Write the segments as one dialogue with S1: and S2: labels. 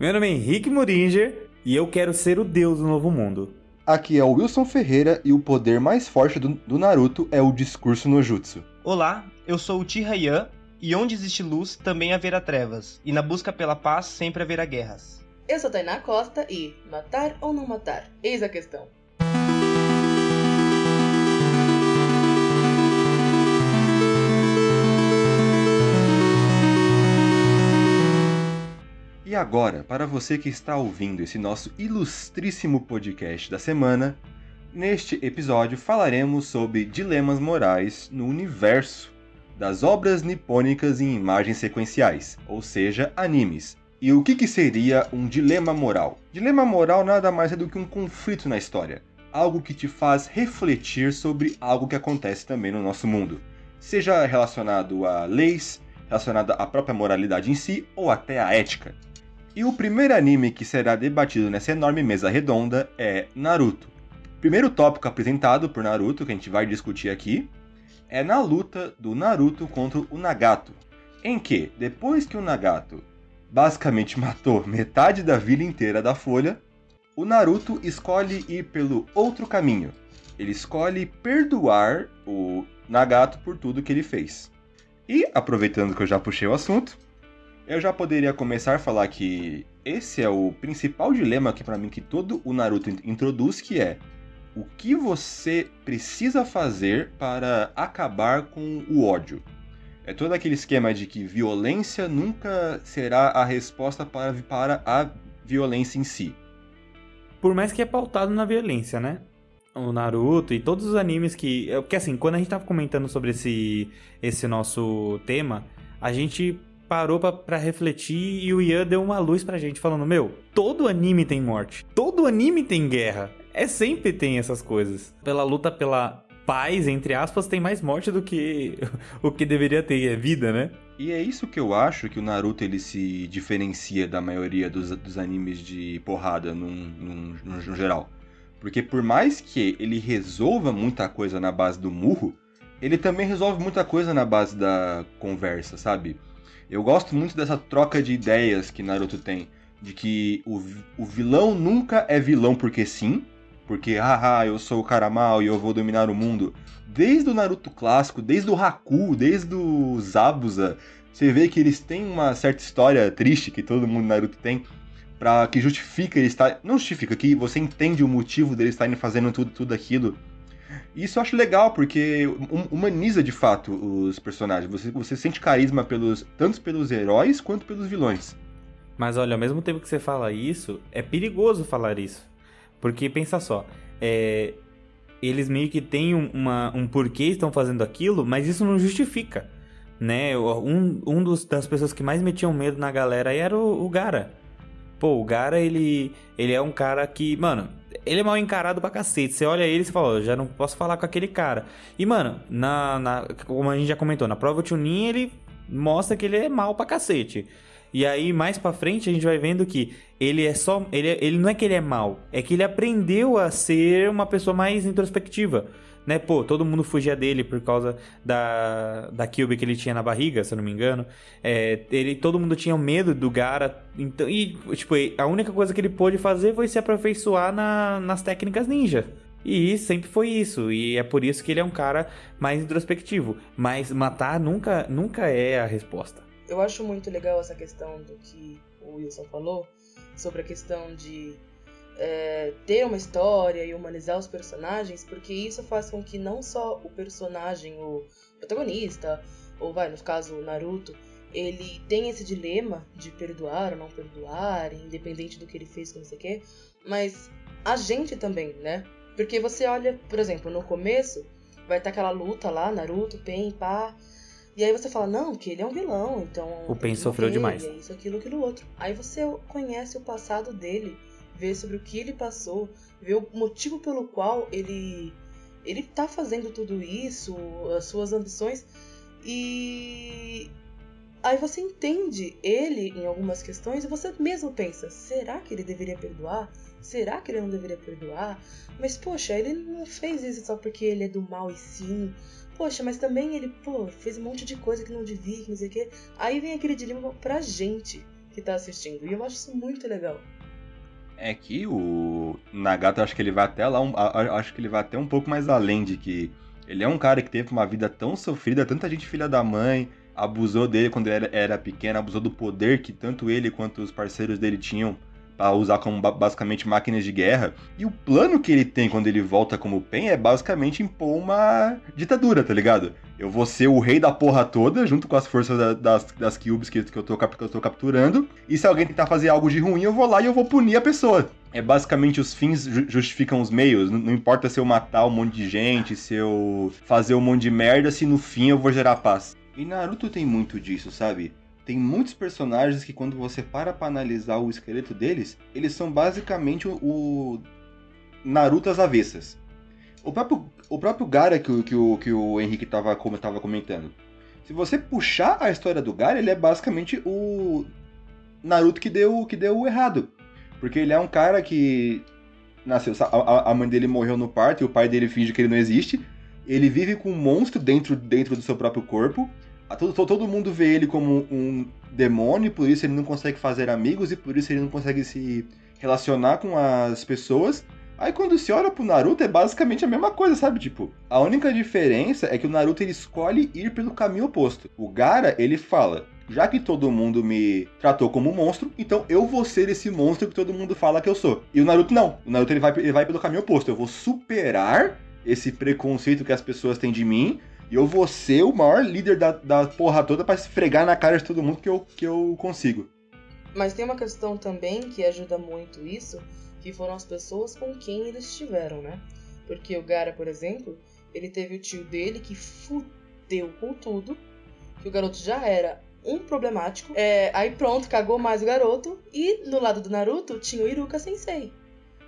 S1: Meu nome é Henrique Muringer e eu quero ser o deus do novo mundo.
S2: Aqui é o Wilson Ferreira e o poder mais forte do, do Naruto é o discurso no jutsu.
S3: Olá, eu sou o Tihaya e onde existe luz também haverá trevas, e na busca pela paz sempre haverá guerras.
S4: Eu sou Tainá Costa e matar ou não matar? Eis a questão.
S2: E agora, para você que está ouvindo esse nosso ilustríssimo podcast da semana, neste episódio falaremos sobre dilemas morais no universo das obras nipônicas em imagens sequenciais, ou seja, animes. E o que, que seria um dilema moral? Dilema moral nada mais é do que um conflito na história, algo que te faz refletir sobre algo que acontece também no nosso mundo, seja relacionado a leis, relacionado à própria moralidade em si ou até à ética. E o primeiro anime que será debatido nessa enorme mesa redonda é Naruto. Primeiro tópico apresentado por Naruto, que a gente vai discutir aqui, é na luta do Naruto contra o Nagato, em que, depois que o Nagato basicamente matou metade da vila inteira da Folha, o Naruto escolhe ir pelo outro caminho. Ele escolhe perdoar o Nagato por tudo que ele fez. E, aproveitando que eu já puxei o assunto, eu já poderia começar a falar que esse é o principal dilema aqui para mim que todo o Naruto introduz, que é o que você precisa fazer para acabar com o ódio. É todo aquele esquema de que violência nunca será a resposta para, para a violência em si.
S1: Por mais que é pautado na violência, né? O Naruto e todos os animes que. Porque assim, quando a gente tava comentando sobre esse, esse nosso tema, a gente parou para refletir e o Ian deu uma luz pra gente, falando: Meu, todo anime tem morte, todo anime tem guerra. É sempre tem essas coisas. Pela luta pela paz, entre aspas, tem mais morte do que o que deveria ter, é vida, né?
S2: E é isso que eu acho que o Naruto ele se diferencia da maioria dos, dos animes de porrada num, num, no geral. Porque por mais que ele resolva muita coisa na base do murro, ele também resolve muita coisa na base da conversa, sabe? Eu gosto muito dessa troca de ideias que Naruto tem. De que o, o vilão nunca é vilão porque sim. Porque, haha, eu sou o cara mal e eu vou dominar o mundo. Desde o Naruto clássico, desde o Haku, desde o Zabuza, você vê que eles têm uma certa história triste que todo mundo Naruto tem. Pra que justifica ele estar. Não justifica, que você entende o motivo dele estarem fazendo tudo, tudo aquilo. Isso eu acho legal, porque humaniza de fato os personagens. Você, você sente carisma pelos tanto pelos heróis quanto pelos vilões.
S1: Mas olha, ao mesmo tempo que você fala isso, é perigoso falar isso. Porque pensa só, é, eles meio que têm uma, um porquê estão fazendo aquilo, mas isso não justifica. Né? Um, um dos, das pessoas que mais metiam medo na galera era o, o Gara. Pô, o Gara, ele, ele é um cara que, mano, ele é mal encarado pra cacete. Você olha ele e fala, já não posso falar com aquele cara. E, mano, na, na, como a gente já comentou, na prova Chunin ele mostra que ele é mal pra cacete. E aí, mais pra frente, a gente vai vendo que ele é só. Ele, é, ele não é que ele é mal, é que ele aprendeu a ser uma pessoa mais introspectiva né? Pô, todo mundo fugia dele por causa da, da Cube que ele tinha na barriga, se eu não me engano. É, ele, todo mundo tinha medo do Gara. Então, e, tipo, a única coisa que ele pôde fazer foi se aperfeiçoar na, nas técnicas ninja. E sempre foi isso, e é por isso que ele é um cara mais introspectivo. Mas matar nunca, nunca é a resposta.
S4: Eu acho muito legal essa questão do que o Wilson falou sobre a questão de é, ter uma história e humanizar os personagens, porque isso faz com que não só o personagem, o protagonista, ou vai, no caso, o Naruto, ele tem esse dilema de perdoar ou não perdoar, independente do que ele fez com não sei o quê, mas a gente também, né? Porque você olha, por exemplo, no começo, vai estar aquela luta lá, Naruto, Pen, pá. E aí você fala, não, que ele é um vilão, então.
S1: O Pen sofreu demais.
S4: É isso, aquilo, aquilo outro. Aí você conhece o passado dele ver sobre o que ele passou, ver o motivo pelo qual ele ele tá fazendo tudo isso, as suas ambições e aí você entende ele em algumas questões e você mesmo pensa, será que ele deveria perdoar? Será que ele não deveria perdoar? Mas poxa, ele não fez isso só porque ele é do mal e sim. Poxa, mas também ele, pô, fez um monte de coisa que não devia, que não sei o quê. Aí vem aquele dilema pra gente que tá assistindo. E eu acho isso muito legal.
S2: É que o Nagata, acho que ele vai até lá, um, acho que ele vai até um pouco mais além de que ele é um cara que teve uma vida tão sofrida, tanta gente filha da mãe, abusou dele quando ele era, era pequeno, abusou do poder que tanto ele quanto os parceiros dele tinham para usar como basicamente máquinas de guerra. E o plano que ele tem quando ele volta como Pen é basicamente impor uma ditadura, tá ligado? Eu vou ser o rei da porra toda, junto com as forças da, das, das cubes que, que, eu tô, que eu tô capturando. E se alguém tentar fazer algo de ruim, eu vou lá e eu vou punir a pessoa. É basicamente os fins justificam os meios. Não, não importa se eu matar um monte de gente, se eu fazer um monte de merda, se no fim eu vou gerar paz. E Naruto tem muito disso, sabe? Tem muitos personagens que quando você para pra analisar o esqueleto deles, eles são basicamente o, o Naruto às avessas. O próprio, o próprio Gara que, que, o, que o Henrique tava, como tava comentando. Se você puxar a história do Gara, ele é basicamente o Naruto que deu, que deu errado. Porque ele é um cara que nasceu. A, a mãe dele morreu no parto e o pai dele finge que ele não existe. Ele vive com um monstro dentro, dentro do seu próprio corpo todo, todo mundo vê ele como um demônio, por isso ele não consegue fazer amigos e por isso ele não consegue se relacionar com as pessoas. Aí quando se olha pro Naruto é basicamente a mesma coisa, sabe? Tipo, a única diferença é que o Naruto ele escolhe ir pelo caminho oposto. O Gara, ele fala: já que todo mundo me tratou como um monstro, então eu vou ser esse monstro que todo mundo fala que eu sou. E o Naruto não. O Naruto ele vai, ele vai pelo caminho oposto. Eu vou superar esse preconceito que as pessoas têm de mim e eu vou ser o maior líder da, da porra toda pra esfregar na cara de todo mundo que eu, que eu consigo.
S4: Mas tem uma questão também que ajuda muito isso, que foram as pessoas com quem eles estiveram, né? Porque o Gara, por exemplo, ele teve o tio dele que fudeu com tudo, que o garoto já era um problemático. É, aí pronto, cagou mais o garoto. E do lado do Naruto tinha o Iruka Sensei.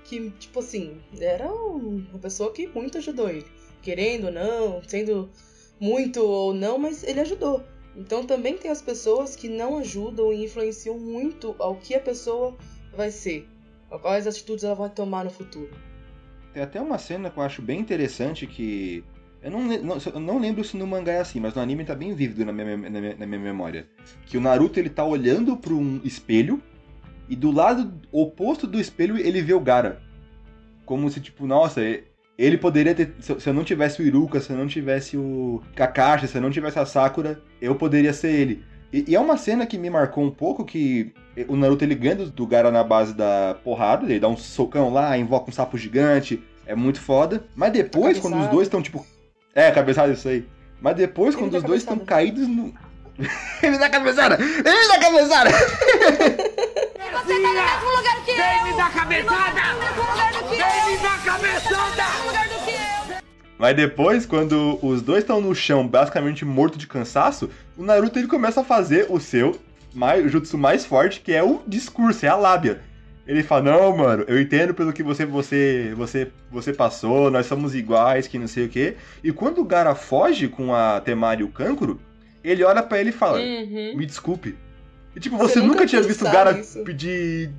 S4: Que, tipo assim, era uma pessoa que muito ajudou ele. Querendo ou não, sendo muito ou não, mas ele ajudou. Então também tem as pessoas que não ajudam e influenciam muito ao que a pessoa vai ser, quais atitudes ela vai tomar no futuro.
S2: Tem até uma cena que eu acho bem interessante que. Eu não, não, eu não lembro se no mangá é assim, mas no anime tá bem vívido na minha, na minha, na minha memória. Que o Naruto ele tá olhando para um espelho e do lado oposto do espelho ele vê o Gara. Como se, tipo, nossa, ele poderia ter. Se eu não tivesse o Iruka, se eu não tivesse o Kakashi, se eu não tivesse a Sakura, eu poderia ser ele. E, e é uma cena que me marcou um pouco que o Naruto ele ganha do Gara na base da porrada, ele dá um socão lá, invoca um sapo gigante, é muito foda. Mas depois, quando os dois estão tipo. É, cabeçada isso aí. Mas depois, ele quando os dois estão caídos no. ele dá cabeçada! Ele dá cabeçada! Você tá no mesmo lugar que eu! Vem me dar cabeçada! Vem me dar cabeçada! Mas depois, quando os dois estão no chão, basicamente morto de cansaço, o Naruto ele começa a fazer o seu mais, o jutsu mais forte, que é o discurso, é a lábia. Ele fala: "Não, mano, eu entendo pelo que você você você você passou, nós somos iguais, que não sei o quê". E quando o Gara foge com a Temari e o Kankuro, ele olha para ele e fala: uhum. "Me desculpe, e, tipo, você, você nunca, tinha visto o cara isso. pedir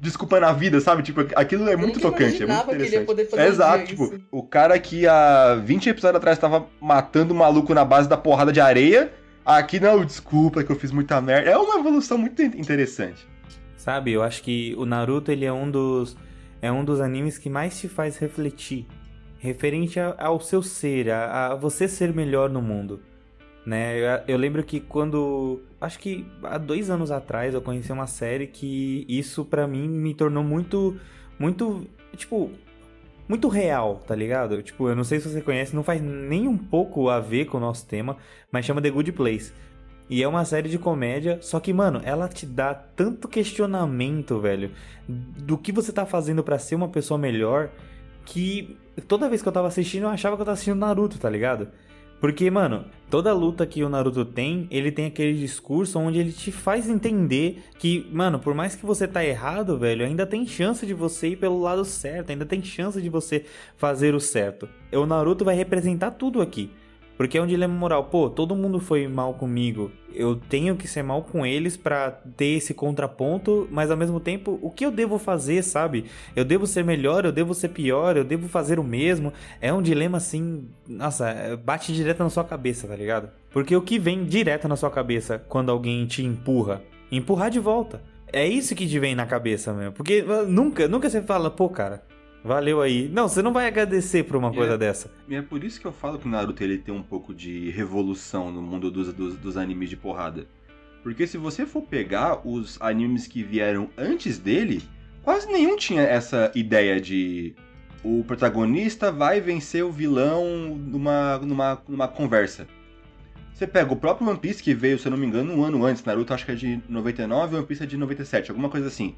S2: desculpa na vida, sabe? Tipo, aquilo é muito tocante, é muito interessante. É exato, tipo, isso. o cara que há 20 episódios atrás tava matando o maluco na base da porrada de areia, aqui não, desculpa que eu fiz muita merda. É uma evolução muito interessante.
S1: Sabe, eu acho que o Naruto, ele é um dos é um dos animes que mais te faz refletir, referente ao seu ser, a, a você ser melhor no mundo né? Eu, eu, lembro que quando. Acho que há dois anos atrás eu conheci uma série que isso para mim me tornou muito. Muito. Tipo. Muito real, tá ligado? Tipo, eu não sei se você conhece, não faz nem um pouco a ver com o nosso tema, mas chama The Good Place. E é uma série de comédia, só que, mano, ela te dá tanto questionamento, velho, do que você tá fazendo para ser uma pessoa melhor, que toda vez que eu tava assistindo, eu achava que eu tava assistindo Naruto, tá ligado? Porque, mano, toda luta que o Naruto tem, ele tem aquele discurso onde ele te faz entender que, mano, por mais que você tá errado, velho, ainda tem chance de você ir pelo lado certo, ainda tem chance de você fazer o certo. O Naruto vai representar tudo aqui. Porque é um dilema moral. Pô, todo mundo foi mal comigo. Eu tenho que ser mal com eles para ter esse contraponto, mas ao mesmo tempo, o que eu devo fazer, sabe? Eu devo ser melhor, eu devo ser pior, eu devo fazer o mesmo. É um dilema assim, nossa, bate direto na sua cabeça, tá ligado? Porque o que vem direto na sua cabeça quando alguém te empurra empurrar de volta. É isso que te vem na cabeça mesmo. Porque uh, nunca, nunca você fala, pô, cara, valeu aí. Não, você não vai agradecer por uma
S2: E
S1: coisa
S2: é-
S1: dessa.
S2: E é por isso que eu falo que o Naruto ele tem um pouco de revolução no mundo dos, dos, dos animes de porrada. Porque se você for pegar os animes que vieram antes dele, quase nenhum tinha essa ideia de o protagonista vai vencer o vilão numa, numa, numa conversa. Você pega o próprio One Piece que veio, se eu não me engano, um ano antes. Naruto acho que é de 99 e One Piece é de 97, alguma coisa assim.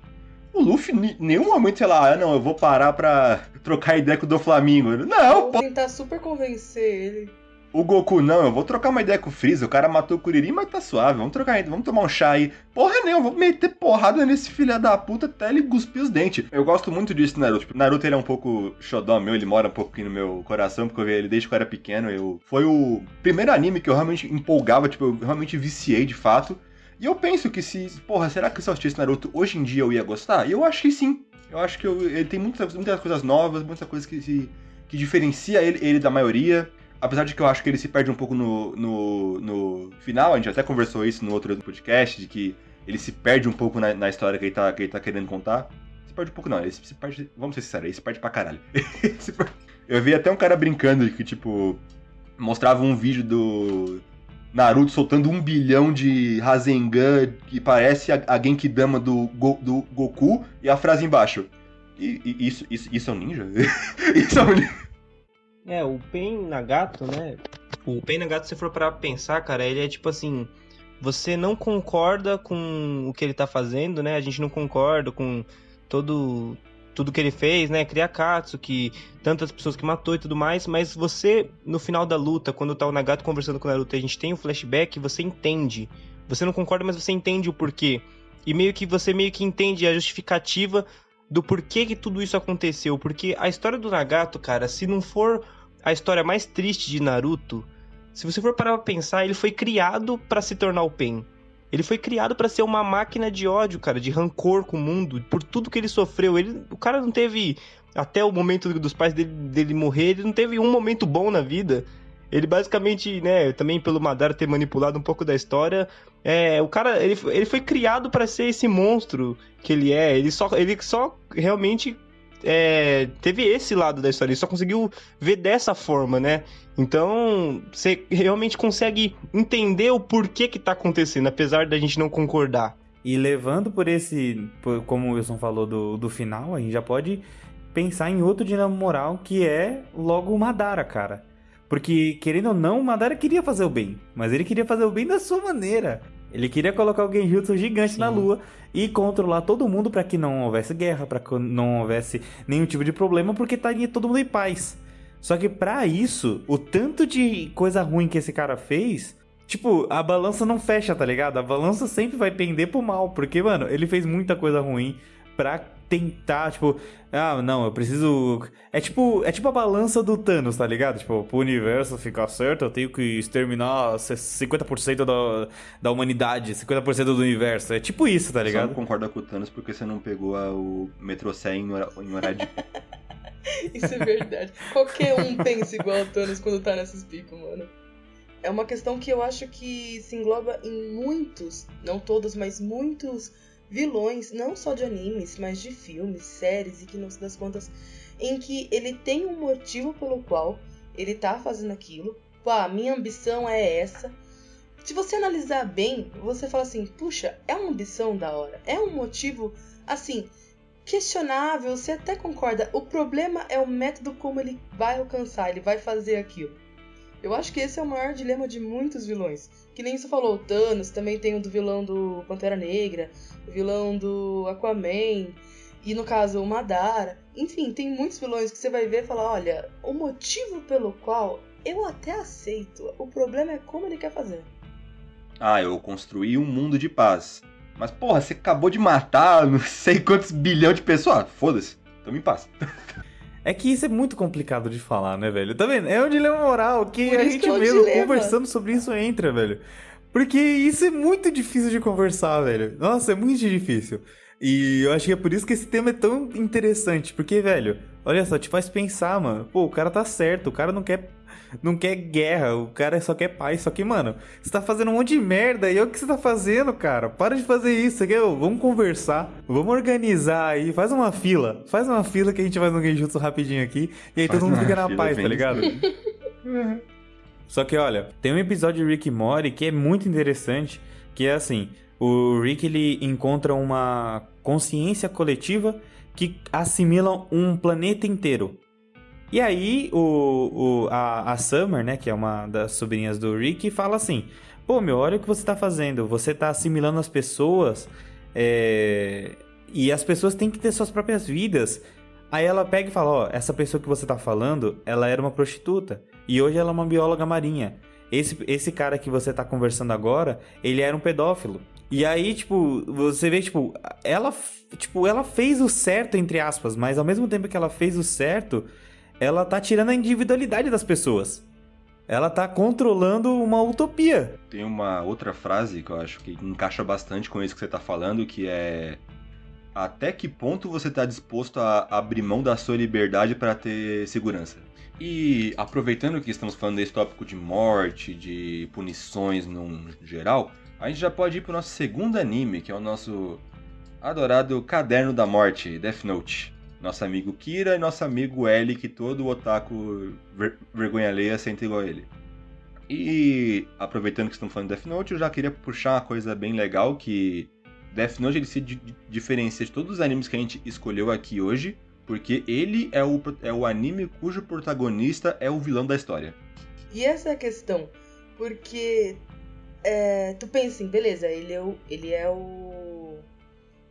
S2: O Luffy, em nenhum momento, sei lá, ah, não, eu vou parar pra trocar ideia com o do Flamengo. Não,
S4: Vou tentar super convencer ele.
S2: o Goku, não, eu vou trocar uma ideia com o Freeza. O cara matou o Kuririn, mas tá suave. Vamos trocar, vamos tomar um chá aí. Porra, eu vou meter porrada nesse filho da puta até ele cuspir os dentes. Eu gosto muito disso, Naruto. Tipo, Naruto ele é um pouco xodó meu, ele mora um pouquinho no meu coração, porque eu vi ele desde que eu era pequeno. Eu... Foi o primeiro anime que eu realmente empolgava, tipo, eu realmente viciei de fato. E eu penso que se. Porra, será que se eu assistisse Naruto hoje em dia eu ia gostar? E eu acho que sim. Eu acho que eu- ele tem muitas, muitas coisas novas, muitas coisas que, se, que diferencia ele, ele da maioria. Apesar de que eu acho que ele se perde um pouco no, no, no final, a gente até conversou isso no outro podcast, de que ele se perde um pouco na, na história que ele, tá, que ele tá querendo contar. Se perde um pouco não, ele se perde. Vamos ser sinceros, ele se perde pra caralho. Se perde- eu vi até um cara brincando que, tipo, mostrava um vídeo do Naruto soltando um bilhão de Rasengan que parece a, a Genkidama do, Go- do Goku e a frase embaixo. E, e isso, isso, isso é um ninja? isso é um ninja?
S3: É, o Pen Nagato, né? O Pen Nagato, se for pra pensar, cara, ele é tipo assim. Você não concorda com o que ele tá fazendo, né? A gente não concorda com todo tudo que ele fez, né? Criar Katsuki, tantas pessoas que matou e tudo mais, mas você, no final da luta, quando tá o Nagato conversando com o Naruto e a gente tem o flashback, você entende. Você não concorda, mas você entende o porquê. E meio que você meio que entende a justificativa do porquê que tudo isso aconteceu. Porque a história do Nagato, cara, se não for a história mais triste de Naruto, se você for parar pra pensar, ele foi criado pra se tornar o Pen. Ele foi criado pra ser uma máquina de ódio, cara, de rancor com o mundo, por tudo que ele sofreu. Ele, o cara não teve até o momento dos pais dele, dele morrer, ele não teve um momento bom na vida. Ele basicamente, né, também pelo Madara ter manipulado um pouco da história, é, o cara, ele, ele foi criado pra ser esse monstro que ele é. Ele só, ele só realmente é, teve esse lado da história, ele só conseguiu ver dessa forma, né? Então, você realmente consegue entender o porquê que tá acontecendo, apesar da gente não concordar.
S1: E levando por esse, por- como o Wilson falou do, do final, a gente já pode pensar em outro dinamo moral que é logo o Madara, cara. Porque, querendo ou não, o Madara queria fazer o bem, mas ele queria fazer o bem da sua maneira. Ele queria colocar o Genjutsu gigante
S3: Sim.
S1: na lua e controlar todo mundo pra que não houvesse guerra, pra que não houvesse nenhum tipo de problema, porque estaria todo mundo em paz. Só que pra isso, o tanto de coisa ruim que esse cara fez, tipo, a balança não fecha, tá ligado? A balança sempre vai pender pro mal, porque, mano, ele fez muita coisa ruim pra tentar, tipo, ah, não, eu preciso. É tipo, é tipo a balança do Thanos, tá ligado? Tipo, pro universo ficar certo, eu tenho que exterminar 50% da, da humanidade, 50% do universo. É tipo isso, tá
S2: Só não
S1: ligado?
S2: concorda com o Thanos porque você não pegou a- o Metro 100 em hora- em horário de
S4: Isso é verdade. Qualquer um pensa igual o Thanos quando tá nesses picos, mano. É uma questão que eu acho que se engloba em muitos, não todos, mas muitos vilões, não só de animes, mas de filmes, séries e que no fim das contas, em que ele tem um motivo pelo qual ele tá fazendo aquilo. Pá, minha ambição é essa. Se você analisar bem, você fala assim, puxa, é uma ambição da hora, é um motivo assim, questionável, você até concorda. O problema é o método como ele vai alcançar, ele vai fazer aquilo. Eu acho que esse é o maior dilema de muitos vilões. Que nem você falou, o Thanos, também tem o do vilão do Pantera Negra, o vilão do Aquaman, e no caso o Madara. Enfim, tem muitos vilões que você vai ver e falar, olha, o motivo pelo qual eu até aceito, o problema é como ele quer fazer.
S2: Ah, eu construí um mundo de paz. Mas, porra, você acabou de matar não sei quantos bilhão de pessoas. Ah, foda-se. Tamo em paz.
S1: É que isso é muito complicado de falar, né, velho? Tá vendo? É um dilema moral que
S4: Por
S1: a gente
S4: que é um
S1: mesmo
S4: dilema.
S1: conversando sobre isso entra, velho. Porque isso é muito difícil de conversar, velho. Nossa, é muito difícil. E eu acho que é por isso que esse tema é tão interessante. Porque, velho, olha só, te faz pensar, mano. Pô, o cara tá certo, o cara não quer. Não quer guerra, o cara só quer paz. Só que, mano, você tá fazendo um monte de merda e é o que você tá fazendo, cara. Para de fazer isso, aqui, vamos conversar, vamos organizar aí, faz uma fila, faz uma fila que a gente faz um genjutsu rapidinho aqui e aí faz todo mundo fica na paz, tá ligado? Só que, olha, tem um episódio de Rick e Morty que é muito interessante, que é assim, o Rick ele encontra uma consciência coletiva que assimila um planeta inteiro. E aí o, o a, a, Summer, né, que é uma das sobrinhas do Rick, fala assim: Pô, meu, olha o que você tá fazendo. Você tá assimilando as pessoas. É... E as pessoas têm que ter suas próprias vidas. Aí ela pega e fala: Ó, essa pessoa que você tá falando, ela era uma prostituta. E hoje ela é uma bióloga marinha. Esse, esse cara que você tá conversando agora, ele era um pedófilo. E aí, tipo, você vê, tipo, ela, tipo, ela fez o certo, entre aspas, mas ao mesmo tempo que ela fez o certo, ela tá tirando a individualidade das pessoas. Ela tá controlando uma utopia.
S2: Tem uma outra frase que eu acho que encaixa bastante com isso que você tá falando, que é até que ponto você tá disposto a abrir mão da sua liberdade para ter segurança? E aproveitando que estamos falando desse tópico de morte, de punições no geral, a gente já pode ir pro nosso segundo anime, que é o nosso adorado Caderno da Morte, Death Note. Nosso amigo Kira e nosso amigo L, que todo otaku ver vergonha alheia sente igual a ele. E aproveitando que estamos falando de Death Note, eu já queria puxar uma coisa bem legal que Death Note ele se diferencia de todos os animes que a gente escolheu aqui hoje, porque ele é o, é o anime cujo protagonista é o vilão da história.
S4: E essa é a questão, porque é, tu pensa assim, beleza, ele é, o, ele é o,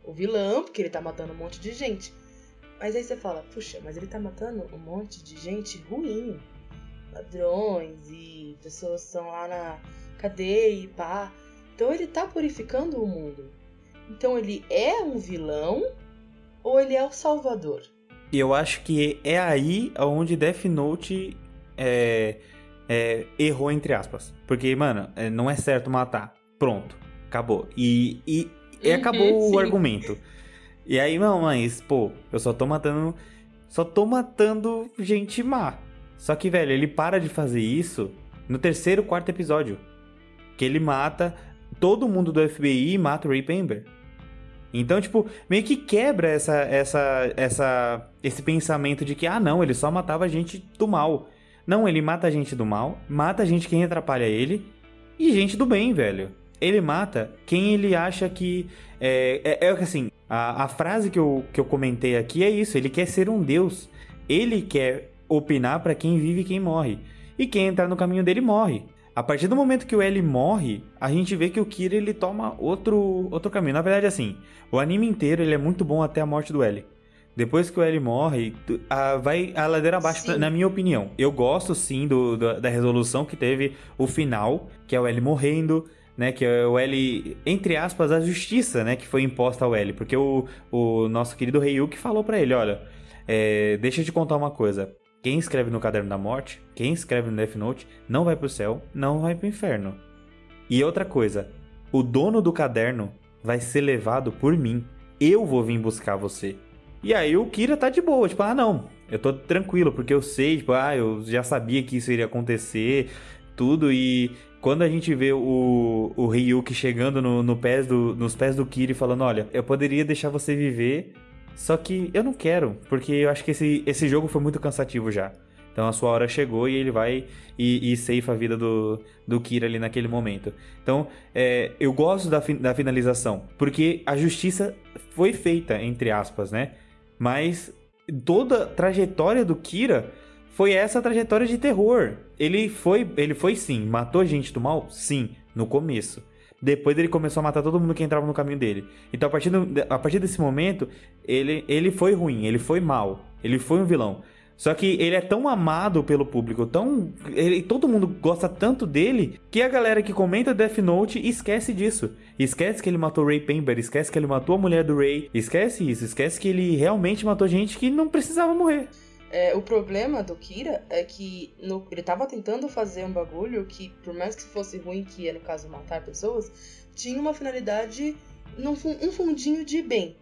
S4: o vilão, porque ele tá matando um monte de gente. Mas aí você fala, puxa, mas ele tá matando um monte de gente ruim. Ladrões e pessoas estão lá na cadeia e pá. Então ele tá purificando o mundo. Então ele é um vilão ou ele é o salvador?
S1: Eu acho que é aí onde Death Note é, é, errou, entre aspas. Porque, mano, é, não é certo matar. Pronto, acabou. E, e, e uhum, acabou o argumento. E aí, não, mas, pô, eu só tô matando. Só tô matando gente má. Só que, velho, ele para de fazer isso no terceiro, quarto episódio. Que ele mata todo mundo do FBI e mata o Ray Pember. Então, tipo, meio que quebra essa, essa, essa, esse pensamento de que, ah, não, ele só matava gente do mal. Não, ele mata gente do mal, mata gente quem atrapalha ele e gente do bem, velho. Ele mata quem ele acha que. É, é, é assim, a, a frase que eu, que eu comentei aqui é isso: ele quer ser um deus. Ele quer opinar para quem vive e quem morre. E quem entrar no caminho dele morre. A partir do momento que o L morre, a gente vê que o Kira ele toma outro, outro caminho. Na verdade, assim, o anime inteiro ele é muito bom até a morte do L. Depois que o L morre, a, vai a ladeira abaixo, sim. na minha opinião. Eu gosto sim do, do, da resolução que teve o final, que é o L morrendo, né? Que é o L, entre aspas, a justiça, né? Que foi imposta ao L. Porque o, o nosso querido Ryuki falou para ele: olha, é, deixa eu te contar uma coisa. Quem escreve no Caderno da Morte, quem escreve no Death Note, não vai pro céu, não vai pro inferno. E outra coisa, o dono do caderno vai ser levado por mim. Eu vou vir buscar você. E aí o Kira tá de boa, tipo, ah, não, eu tô tranquilo, porque eu sei, tipo, ah, eu já sabia que isso iria acontecer, tudo, e quando a gente vê o, o Ryuki chegando no, no pés do, nos pés do Kira e falando, olha, eu poderia deixar você viver, só que eu não quero, porque eu acho que esse, esse jogo foi muito cansativo já. Então a sua hora chegou e ele vai e, e a vida do, do Kira ali naquele momento. Então é, eu gosto da, da finalização, porque a justiça foi feita, entre aspas, né? Mas toda a trajetória do Kira foi essa trajetória de terror. Ele foi, ele foi sim, matou gente do mal? Sim, no começo. Depois ele começou a matar todo mundo que entrava no caminho dele. Então a partir, do, a partir desse momento, ele, ele foi ruim, ele foi mal, ele foi um vilão. Só que ele é tão amado pelo público, tão. Ele, todo mundo gosta tanto dele, que a galera que comenta Death Note esquece disso. Esquece que ele matou Ray Pember, esquece que ele matou a mulher do Ray. Esquece isso, esquece que ele realmente matou gente que não precisava morrer.
S4: É, o problema do Kira é que no, ele tava tentando fazer um bagulho que, por mais que fosse ruim, que ia, no caso, matar pessoas, tinha uma finalidade, num, um fundinho de bem.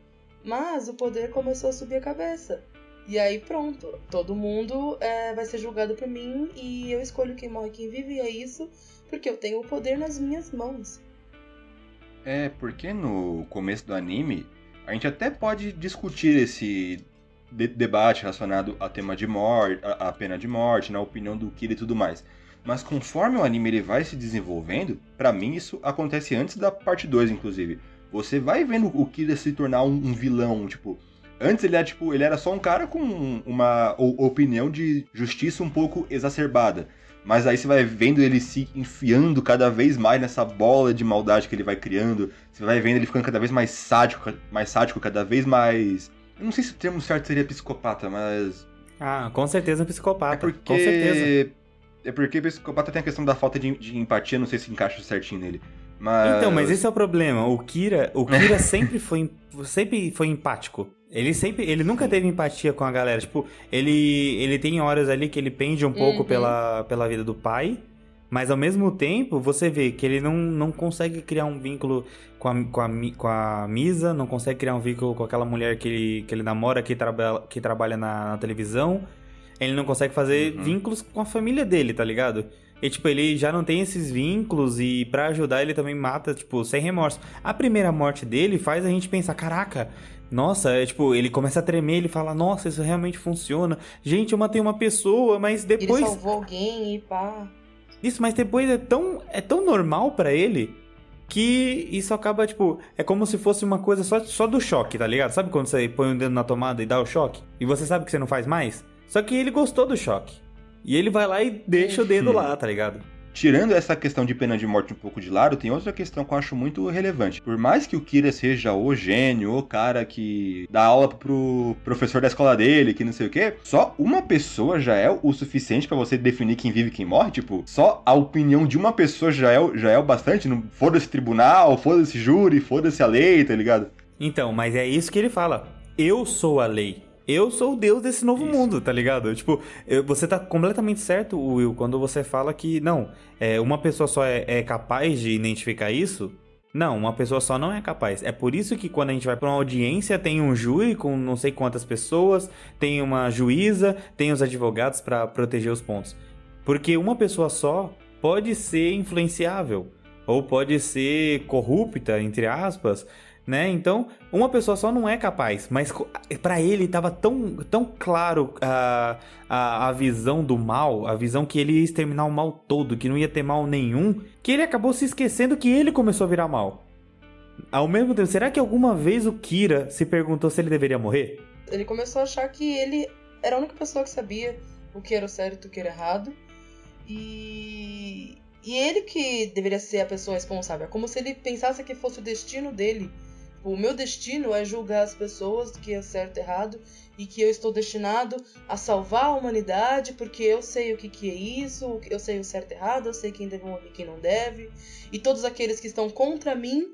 S4: Mas o poder começou a subir a cabeça. E aí pronto, todo mundo é, vai ser julgado por mim e eu escolho quem morre e quem vive, e é isso porque eu tenho o poder nas minhas mãos.
S2: É, porque no começo do anime, a gente até pode discutir esse de debate relacionado ao tema de morte, a, a, pena de morte, na opinião do Kira e tudo mais. Mas conforme o anime ele vai se desenvolvendo, para mim isso acontece antes da parte 2, inclusive. Você vai vendo o Kira se tornar um, um vilão, tipo, Antes ele era, tipo, ele era só um cara com uma opinião de justiça um pouco exacerbada. Mas aí você vai vendo ele se enfiando cada vez mais nessa bola de maldade que ele vai criando. Você vai vendo ele ficando cada vez mais sádico, mais sádico, cada vez mais. Eu não sei se o termo certo seria psicopata, mas.
S1: Ah, com certeza psicopata.
S2: É porque...
S1: Com certeza.
S2: É porque psicopata tem a questão da falta de, de empatia, não sei se encaixa certinho nele. Mas...
S1: Então, mas esse é o problema. O Kira, o Kira sempre foi sempre foi empático. Ele sempre, ele nunca teve empatia com a galera. Tipo, ele, ele tem horas ali que ele pende um pouco uhum. pela, pela vida do pai, mas ao mesmo tempo você vê que ele não, não consegue criar um vínculo com a, com, a, com a Misa, não consegue criar um vínculo com aquela mulher que ele, que ele namora, que, traba, que trabalha na, na televisão. Ele não consegue fazer uhum. vínculos com a família dele, tá ligado? E, tipo, ele já não tem esses vínculos e para ajudar ele também mata, tipo, sem remorso. A primeira morte dele faz a gente pensar, caraca, nossa, é tipo, ele começa a tremer, ele fala, nossa, isso realmente funciona. Gente, eu matei uma pessoa, mas depois.
S4: Ele salvou alguém e pá.
S1: Isso, mas depois é tão, é tão normal para ele que isso acaba, tipo, é como se fosse uma coisa só, só do choque, tá ligado? Sabe quando você põe o um dedo na tomada e dá o choque? E você sabe que você não faz mais? Só que ele gostou do choque. E ele vai lá e deixa o dedo lá, tá ligado?
S2: Tirando essa questão de pena de morte um pouco de lado, tem outra questão que eu acho muito relevante. Por mais que o Kira seja o gênio, o cara que dá aula pro professor da escola dele, que não sei o quê, só uma pessoa já é o suficiente para você definir quem vive e quem morre? Tipo, só a opinião de uma pessoa já é, já é o bastante? Não foda-se tribunal, foda-se júri, foda-se a lei, tá ligado?
S1: Então, mas é isso que ele fala. Eu sou a lei. Eu sou o deus desse novo Isso. mundo, tá ligado? Tipo, você tá completamente certo, Will, quando você fala que, não, é, uma pessoa só é, é, capaz de identificar isso. Não, uma pessoa só não é capaz. É por isso que quando a gente vai pra uma audiência, tem um júri com não sei quantas pessoas, tem uma juíza, tem os advogados para proteger os pontos. Porque uma pessoa só pode ser influenciável, ou pode ser corrupta, entre aspas, né? Então, uma pessoa só não é capaz, mas para ele estava tão, tão claro a, a, a visão do mal, a visão que ele ia exterminar o mal todo, que não ia ter mal nenhum, que ele acabou se esquecendo que ele começou a virar mal. Ao mesmo tempo, será que alguma vez o Kira se perguntou se ele deveria morrer?
S4: Ele começou a achar que ele era a única pessoa que sabia o que era o certo e o que era errado. E, e ele que deveria ser a pessoa responsável. É como se ele pensasse que fosse o destino dele o meu destino é julgar as pessoas do que é certo e errado e que eu estou destinado a salvar a humanidade porque eu sei o que, que é isso, eu sei o certo e errado, eu sei quem deve morrer e quem não deve. E todos aqueles que estão contra mim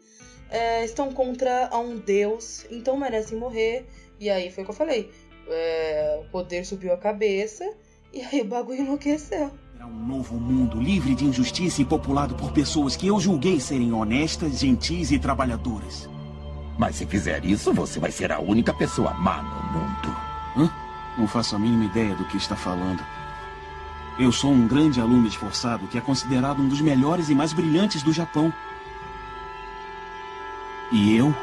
S4: é, estão contra um Deus, então merecem morrer. E aí foi o que eu falei. É, o poder subiu a cabeça e aí o bagulho enlouqueceu.
S5: Será um novo mundo livre de injustiça e populado por pessoas que eu julguei serem honestas, gentis e trabalhadoras.
S6: Mas se fizer isso, você vai ser a única pessoa má no mundo.
S5: Hã? Não faço a mínima ideia do que está falando. Eu sou um grande aluno esforçado que é considerado um dos melhores e mais brilhantes do Japão. E eu?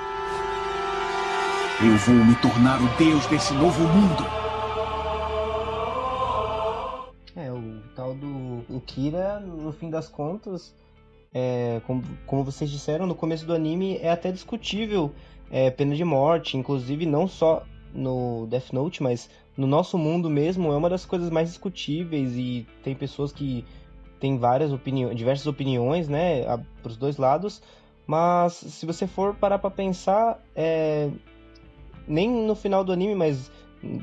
S5: Eu vou me tornar o deus desse novo mundo.
S3: É, o tal do o Kira, no fim das contas, é, como, como, vocês disseram, no começo do anime é até discutível é, pena de morte, inclusive não só no Death Note, mas no nosso mundo mesmo é uma das coisas mais discutíveis e tem pessoas que têm várias opiniões, diversas opiniões, né, para os dois lados. Mas se você for parar para pensar, é, nem no final do anime, mas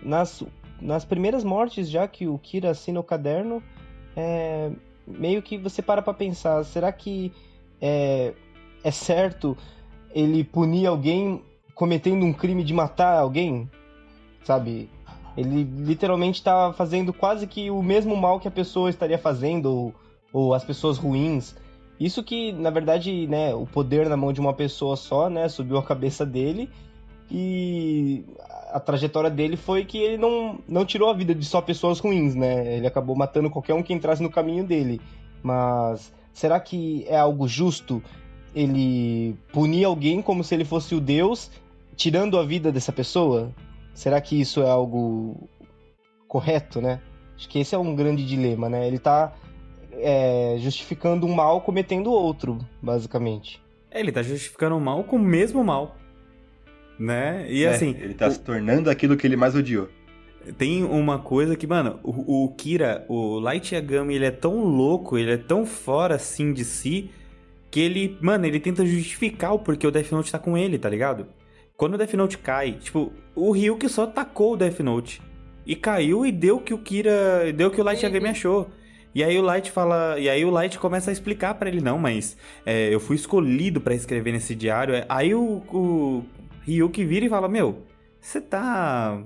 S3: nas, nas primeiras mortes já que o Kira assina o caderno, é, meio que você para pra pensar, será que é, é certo ele punir alguém cometendo um crime de matar alguém? Sabe? Ele literalmente está fazendo quase que o mesmo mal que a pessoa estaria fazendo, ou, ou as pessoas ruins. Isso que, na verdade, né, o poder na mão de uma pessoa só, né, subiu a cabeça dele. E a trajetória dele foi que ele não, não tirou a vida de só pessoas ruins, né? Ele acabou matando qualquer um que entrasse no caminho dele. Mas será que é algo justo ele punir alguém como se ele fosse o Deus, tirando a vida dessa pessoa? Será que isso é algo correto, né? Acho que esse é um grande dilema, né? Ele tá é, justificando um mal cometendo outro, basicamente.
S1: É, ele tá justificando o mal com o mesmo mal. Né? E
S2: É,
S1: assim.
S2: Ele tá
S1: o-
S2: se tornando aquilo que ele mais odiou.
S1: Tem uma coisa que, mano, o, o Kira, o Light Yagami, ele é tão louco, ele é tão fora assim de si, que ele, mano, ele tenta justificar o porquê o Death Note tá com ele, tá ligado? Quando o Death Note cai, tipo, o Ryuki só tacou o Death Note. E caiu e deu o que o Kira. Deu o que o Light
S4: Uhum.
S1: Yagami achou. E aí o Light fala. E aí o Light começa a explicar pra ele, não, mas é, eu fui escolhido pra escrever nesse diário. Aí o, o Ryuki vira e fala, meu, você tá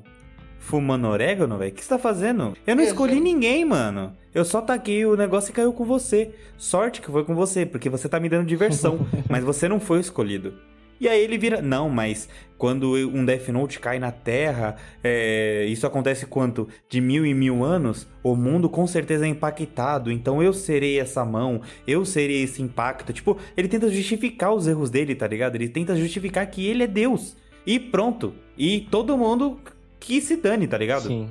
S1: fumando orégano, velho? O que você tá fazendo? Eu não escolhi ninguém, mano. Eu só taquei o negócio e caiu com você. Sorte que foi com você, porque você tá me dando diversão. mas você não foi o escolhido. E aí ele vira. Não, mas quando um Death Note cai na Terra, é, isso acontece quanto? De mil e mil anos? O mundo com certeza é impactado. Então eu serei essa mão, eu serei esse impacto. Tipo, ele tenta justificar os erros dele, tá ligado? Ele tenta justificar que ele é Deus. E pronto. E todo mundo que se dane, tá ligado?
S3: Sim.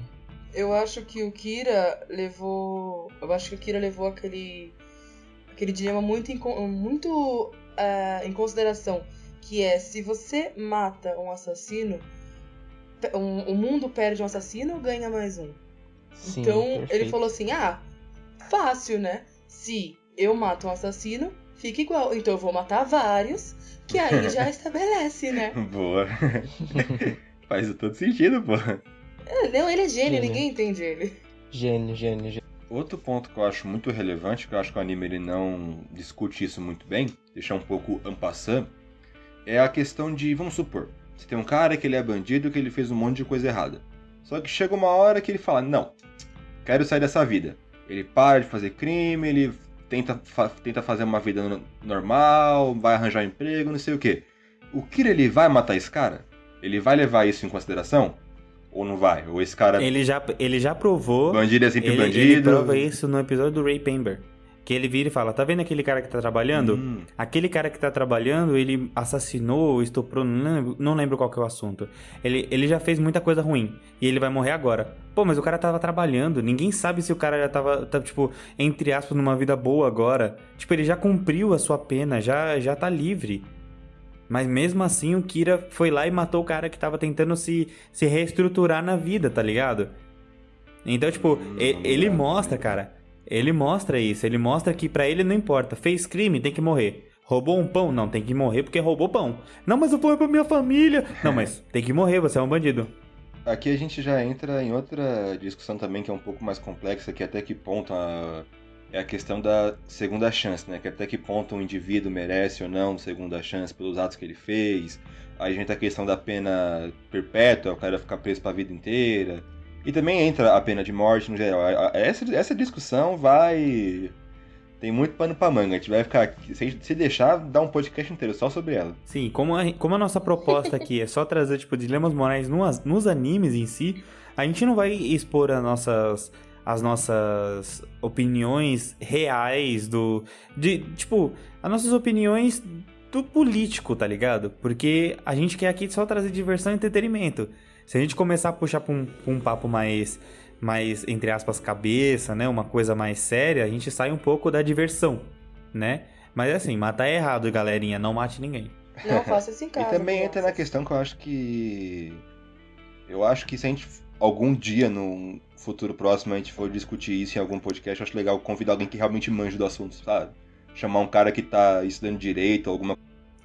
S4: Eu acho que o Kira levou. Eu acho que o Kira levou aquele. aquele dilema muito em, muito ah, em consideração. Que é se você mata um assassino, um- o mundo perde um assassino ou ganha mais um?
S3: Sim,
S4: então ele
S3: perfeito.
S4: falou assim: ah, fácil, né? Se eu mato um assassino, fica igual. Então eu vou matar vários, que aí já estabelece, né?
S2: Boa. Faz todo sentido, pô.
S4: É, Não, ele é gênio,
S3: Gênio.
S4: ninguém entende ele.
S3: Gênio, gênio, gênio.
S2: Outro ponto que eu acho muito relevante, que eu acho que o anime ele não discute isso muito bem, deixar um pouco ampassando, é a questão de, vamos supor, você tem um cara que ele é bandido, que ele fez um monte de coisa errada. Só que chega uma hora que ele fala, não, quero sair dessa vida. Ele para de fazer crime, ele tenta, fa- tenta fazer uma vida no- normal, vai arranjar um emprego, não sei o que. O Kira, ele vai matar esse cara? Ele vai levar isso em consideração? Ou não vai? Ou esse cara,
S1: Ele já, ele já provou.
S2: bandido é sempre
S1: ele,
S2: bandido?
S1: ele prova isso no episódio do Ray Pember. Que ele vira e fala: Tá vendo aquele cara que tá trabalhando?
S2: Hum.
S1: Aquele cara que tá trabalhando, ele assassinou, estuprou, não lembro, não lembro qual que é o assunto. Ele, ele já fez muita coisa ruim. E ele vai morrer agora. Pô, mas o cara tava trabalhando. Ninguém sabe se o cara já tava, tá, tipo, entre aspas, numa vida boa agora. Tipo, ele já cumpriu a sua pena, já, já tá livre. Mas mesmo assim, o Kira foi lá e matou o cara que tava tentando se, se reestruturar na vida, tá ligado? Então, tipo,
S2: Hum,
S1: e- ele mostra, cara. Ele mostra isso. Ele mostra que pra ele não importa. Fez crime, tem que morrer. Roubou um pão? Não, tem que morrer porque roubou pão. Não, mas o pão é pra minha família. Não, mas tem que morrer, você é um bandido.
S2: Aqui a gente já entra em outra discussão também que é um pouco mais complexa, que é até que ponto a... é a questão da segunda chance, né? Que até que ponto um indivíduo merece ou não segunda chance pelos atos que ele fez. Aí a gente tem a questão da pena perpétua, o cara ficar preso pra vida inteira. E também entra a pena de morte no geral. Essa, essa discussão vai. Tem muito pano pra manga. A gente vai ficar. Se, se deixar, dá um podcast inteiro só sobre ela.
S1: Sim, como a, como a nossa proposta aqui é só trazer, tipo, dilemas morais nos, nos animes em si, a gente não vai expor as nossas, as nossas opiniões reais do... De, tipo, as nossas opiniões do político, tá ligado? Porque a gente quer aqui só trazer diversão e entretenimento. Se a gente começar a puxar pra um, pra um papo mais, mais, entre aspas, cabeça, né? Uma coisa mais séria, a gente sai um pouco da diversão, né? Mas assim, matar é errado, galerinha. Não mate ninguém.
S4: Não faça isso em casa.
S2: E também entra na questão que eu acho que. Eu acho que se a gente algum dia, num futuro próximo, a gente for discutir isso em algum podcast, eu acho legal convidar alguém que realmente manja do assunto, sabe? Chamar um cara que tá estudando direito, alguma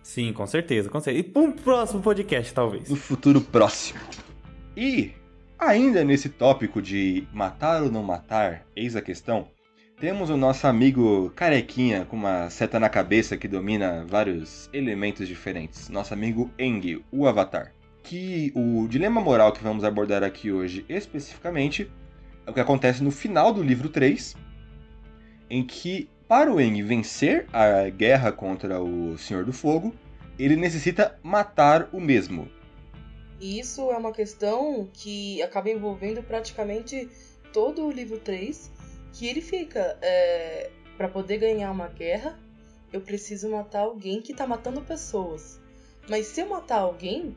S1: Sim, com certeza, com certeza. E pra um próximo podcast, talvez.
S2: no futuro próximo. E, ainda nesse tópico de matar ou não matar, eis a questão, temos o nosso amigo carequinha com uma seta na cabeça que domina vários elementos diferentes. Nosso amigo Eng, o Avatar. Que o dilema moral que vamos abordar aqui hoje especificamente é o que acontece no final do livro 3, em que para o Eng vencer a guerra contra o Senhor do Fogo, ele necessita matar o mesmo.
S4: E isso é uma questão que acaba envolvendo praticamente todo o livro 3, que ele fica, é, para poder ganhar uma guerra, eu preciso matar alguém que tá matando pessoas. Mas se eu matar alguém,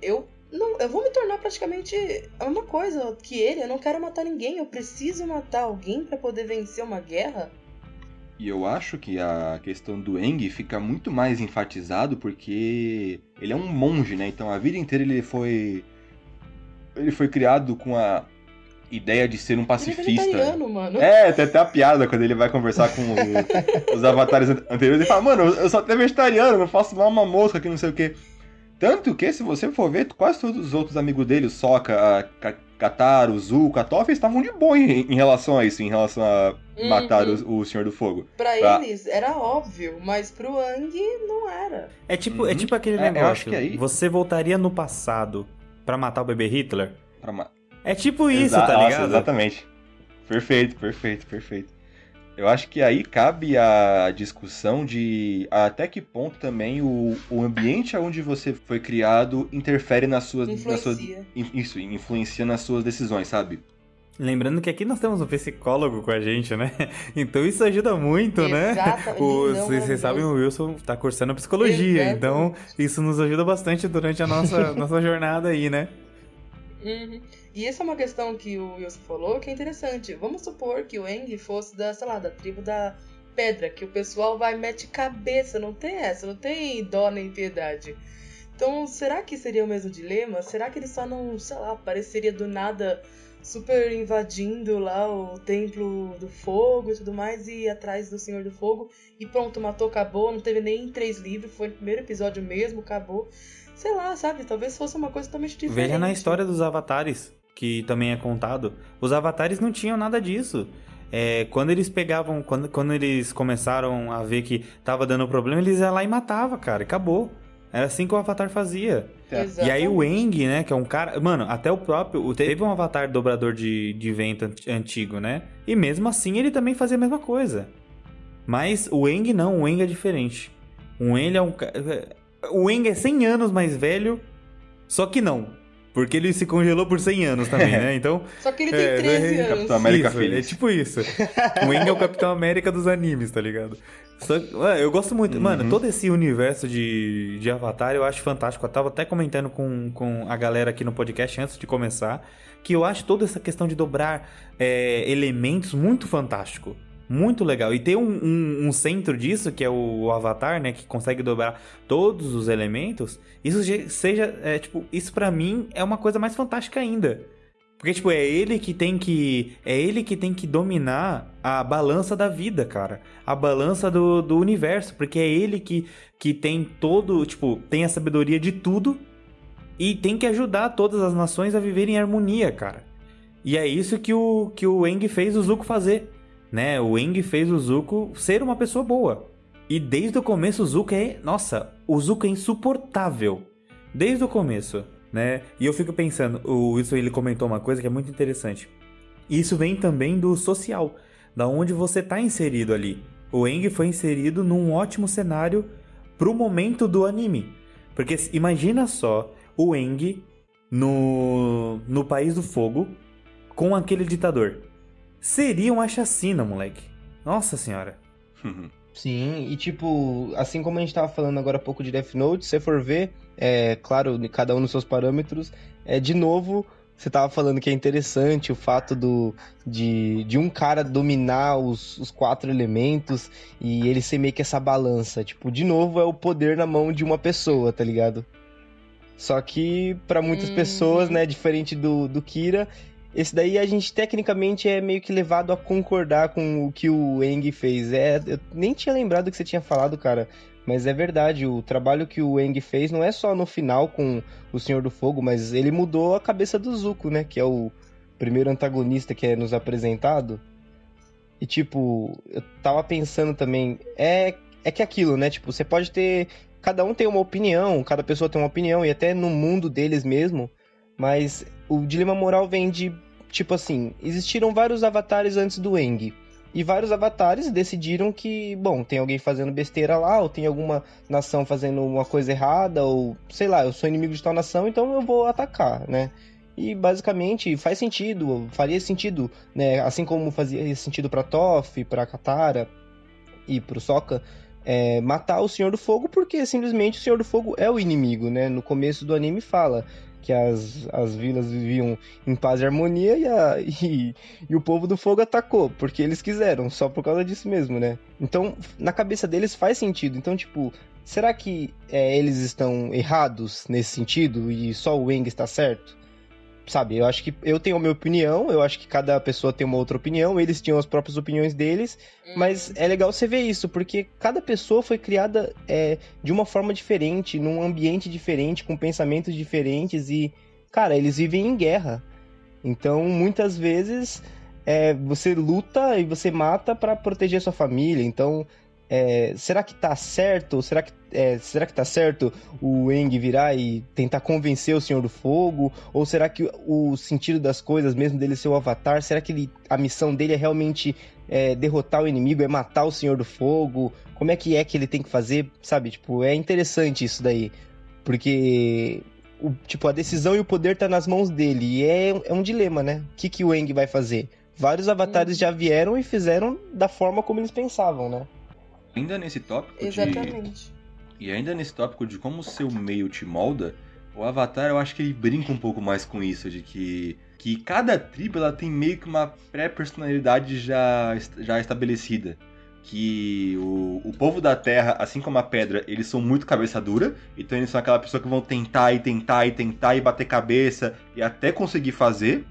S4: eu não, eu vou me tornar praticamente a mesma coisa que ele. Eu não quero matar ninguém, eu preciso matar alguém para poder vencer uma guerra.
S2: E eu acho que a questão do Eng fica muito mais enfatizado porque ele é um monge, né? Então a vida inteira ele foi ele foi criado com a ideia de ser um pacifista. Ele é
S4: vegetariano, mano.
S2: É, tem até a piada quando ele vai conversar com o, os avatares anteriores. Ele fala, mano, eu sou até vegetariano, não faço mal uma mosca que não sei o quê. Tanto que, se você for ver, quase todos os outros amigos dele, o Sokka, a Katara, o Zuko, a Toph, estavam de boa em, em, relação a isso, em relação a uhum. matar o, o, Senhor do Fogo.
S4: Pra, pra, eles era óbvio, mas pro Ang não era.
S1: É tipo, é uhum. é tipo aquele é, negócio, aí... você voltaria no passado para matar o bebê Hitler?
S2: Ma...
S1: É tipo isso, Exa tá ligado?
S2: Nossa, exatamente. Perfeito, perfeito, perfeito. Eu acho que aí cabe a discussão de até que ponto também o, o ambiente onde você foi criado interfere nas suas,
S4: influencia.
S2: nas suas. Isso, influencia nas suas decisões, sabe?
S1: Lembrando que aqui nós temos um psicólogo com a gente, né? Então isso ajuda muito, né? Vocês sabem, o Wilson está cursando psicologia, Exatamente. então isso nos ajuda bastante durante a nossa, nossa jornada aí, né?
S4: Uhum. E essa é uma questão que o Wilson falou que é interessante. Vamos supor que o Eng fosse da, sei lá, da tribo da pedra, que o pessoal vai mete cabeça, não tem essa, não tem dó nem piedade. Então, será que seria o mesmo dilema? Será que ele só não, sei lá, apareceria do nada super invadindo lá o templo do fogo e tudo mais e atrás do Senhor do Fogo e pronto, matou, acabou, não teve nem três livros, foi no primeiro episódio mesmo, acabou. Sei lá, sabe? Talvez fosse uma coisa totalmente diferente.
S1: Veja na história dos avatares que também é contado, os avatares não tinham nada disso. É, quando eles pegavam, quando, quando eles começaram a ver que tava dando problema, eles iam lá e matava, cara, e acabou. Era assim que o Avatar fazia. É. E aí o Eng, né, que é um cara... Mano, até o próprio... Teve um Avatar dobrador de, de vento antigo, né? E mesmo assim ele também fazia a mesma coisa. Mas o Eng não, o Eng é diferente. O Eng é um... O Eng é 100 anos mais velho, só que não. Porque ele se congelou por 100 anos também, né? Então.
S4: Só que ele tem é, 13 é, anos.
S2: Capitão América
S1: isso, É tipo isso. O Wing é o Capitão América dos animes, tá ligado? Só, eu gosto muito. Uhum. Mano, todo esse universo de, de Avatar eu acho fantástico. Eu tava até comentando com, com a galera aqui no podcast antes de começar. Que eu acho toda essa questão de dobrar é, elementos muito fantástico. Muito legal. E ter um, um, um, centro disso, que é o Avatar, né? Que consegue dobrar todos os elementos. Isso seja, é, tipo, isso para mim é uma coisa mais fantástica ainda. Porque, tipo, é ele que tem que. É ele que tem que dominar a balança da vida, cara. A balança do, do universo. Porque é ele que, que tem todo. Tipo, tem a sabedoria de tudo. E tem que ajudar todas as nações a viverem em harmonia, cara. E é isso que o, que o Eng fez o Zuko fazer né? O Eng fez o Zuko ser uma pessoa boa. E desde o começo o Zuko é, nossa, o Zuko é insuportável. Desde o começo, né? E eu fico pensando, o Wilson ele comentou uma coisa que é muito interessante. Isso vem também do social, da onde você está inserido ali. O Eng foi inserido num ótimo cenário pro momento do anime. Porque imagina só o Eng no, no País do Fogo com aquele ditador seria uma chacina, moleque. Nossa senhora.
S3: Sim, e tipo, assim como a gente tava falando agora há pouco de Death Note, se você for ver, é claro, cada um nos seus parâmetros, é de novo, você tava falando que é interessante o fato do, de, de um cara dominar os, os quatro elementos e ele ser meio que essa balança. Tipo, de novo, é o poder na mão de uma pessoa, tá ligado? Só que para muitas hum. pessoas, né, diferente do, do Kira, esse daí a gente tecnicamente é meio que levado a concordar com o que o Eng fez. É, eu nem tinha lembrado que você tinha falado, cara. Mas é verdade, o trabalho que o Eng fez não é só no final com o Senhor do Fogo, mas ele mudou a cabeça do Zuko, né? Que é o primeiro antagonista que é nos apresentado. E tipo, eu tava pensando também, é, é que aquilo, né? Tipo, você pode ter. Cada um tem uma opinião, cada pessoa tem uma opinião, e até no mundo deles mesmo mas o dilema moral vem de, tipo assim, existiram vários avatares antes do Eng. E vários avatares decidiram que, bom, tem alguém fazendo besteira lá, ou tem alguma nação fazendo uma coisa errada, ou sei lá, eu sou inimigo de tal nação, então eu vou atacar, né? E basicamente faz sentido, faria sentido, né? Assim como fazia sentido para Toff, para Katara e pro Sokka, é, matar o Senhor do Fogo, porque simplesmente o Senhor do Fogo é o inimigo, né? No começo do anime fala que as, as vilas viviam em paz e harmonia e, a, e, e, o povo do fogo atacou, porque eles quiseram, só por causa disso mesmo, né? Então, na cabeça deles faz sentido. Então, tipo, será que é, eles estão errados nesse sentido e só o Eng está certo? Sabe, eu acho que eu tenho a minha opinião, eu acho que cada pessoa tem uma outra opinião, eles tinham as próprias opiniões deles, uhum. mas é legal você ver isso, porque cada pessoa foi criada é, de uma forma diferente, num ambiente diferente, com pensamentos diferentes e, cara, eles vivem em guerra. Então, muitas vezes, é, você luta e você mata para proteger sua família, então é, será que tá certo? Será que, é, será que tá certo o Eng virar e tentar convencer o Senhor do Fogo? Ou será que o sentido das coisas, mesmo dele ser o Avatar, será que ele, a missão dele é realmente é, derrotar o inimigo, é matar o Senhor do Fogo? Como é que é que ele tem que fazer? Sabe, tipo, é interessante isso daí. Porque o, tipo, a decisão e o poder tá nas mãos dele. E é, é um dilema, né? O que, que o Eng vai fazer? Vários avatares hum. já vieram e fizeram da forma como eles pensavam, né?
S2: Ainda nesse tópico
S4: Exatamente.
S2: De... E ainda nesse tópico de como o seu meio te molda, o Avatar eu acho que ele brinca um pouco mais com isso, de que, que cada tribo ela tem meio que uma pré-personalidade já, já estabelecida. Que o, o povo da Terra, assim como a Pedra, eles são muito cabeça dura, então eles são aquela pessoa que vão tentar e tentar e tentar e bater cabeça e até conseguir fazer.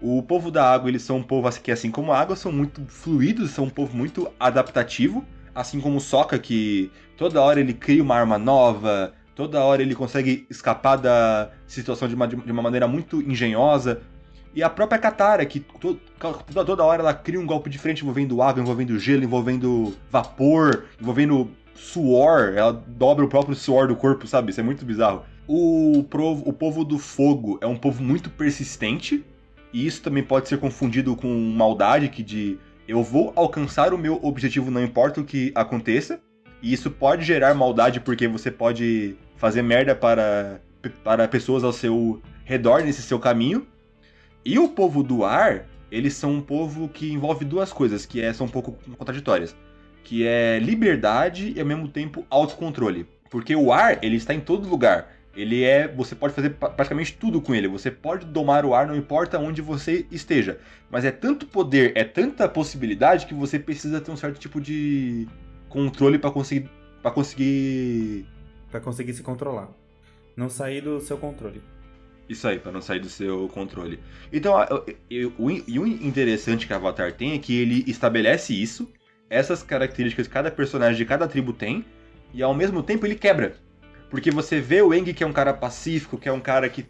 S2: O povo da água, eles são um povo que, assim como a água, são muito fluidos, são um povo muito adaptativo assim como o Sokka, que toda hora ele cria uma arma nova, toda hora ele consegue escapar da situação de uma, de uma maneira muito engenhosa. E a própria Katara, que to, toda, toda hora ela cria um golpe diferente envolvendo água, envolvendo gelo, envolvendo vapor, envolvendo suor, ela dobra o próprio suor do corpo, sabe? Isso é muito bizarro. O, o povo do fogo é um povo muito persistente, e isso também pode ser confundido com maldade, que de eu vou alcançar o meu objetivo, não importa o que aconteça. E isso pode gerar maldade, porque você pode fazer merda para, para pessoas ao seu redor nesse seu caminho. E o povo do ar, eles são um povo que envolve duas coisas, que é, são um pouco contraditórias. Que é liberdade e ao mesmo tempo autocontrole. Porque o ar, ele está em todo lugar. Ele é. Você pode fazer praticamente tudo com ele. Você pode domar o ar, não importa onde você esteja. Mas é tanto poder, é tanta possibilidade que você precisa ter um certo tipo de controle para conseguir. para conseguir.
S1: para conseguir se controlar. Não sair do seu controle.
S2: Isso aí, para não sair do seu controle. Então, e o interessante que a Avatar tem é que ele estabelece isso, essas características que cada personagem de cada tribo tem, e ao mesmo tempo ele quebra. Porque você vê o Eng, que é um cara pacífico, que é um cara que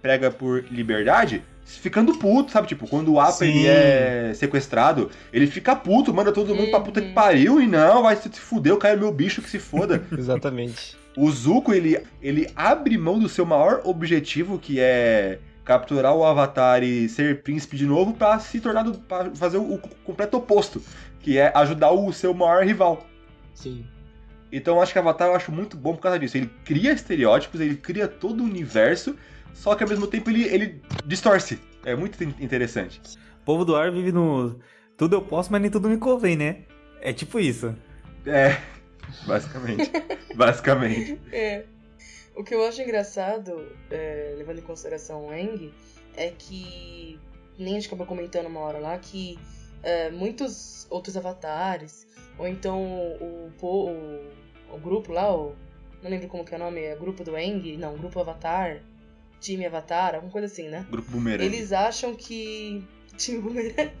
S2: prega por liberdade, ficando puto, sabe? Tipo, quando o Appa ele é sequestrado, ele fica puto, manda todo mundo pra puta que uhum. pariu e não, vai se fuder, cai meu bicho que se foda.
S3: Exatamente.
S2: O Zuko, ele, ele abre mão do seu maior objetivo, que é capturar o Avatar e ser príncipe de novo, para se tornar, do, pra fazer o, o completo oposto, que é ajudar o seu maior rival.
S3: Sim.
S2: Então acho que Avatar eu acho muito bom por causa disso. Ele cria estereótipos, ele cria todo o universo, só que ao mesmo tempo ele, ele distorce. É muito interessante.
S1: O povo do ar vive no. Tudo eu posso, mas nem tudo me convém, né? É tipo isso.
S2: É, basicamente. basicamente.
S4: É. O que eu acho engraçado, é, levando em consideração o Eng, é que. Nem a gente acabou comentando uma hora lá que é, muitos outros avatares, ou então o, o, o grupo lá, o, não lembro como que é o nome, é grupo do Eng, não, grupo Avatar, time Avatar, alguma coisa assim, né?
S2: Grupo Boomerang.
S4: Eles acham que time Boomerang?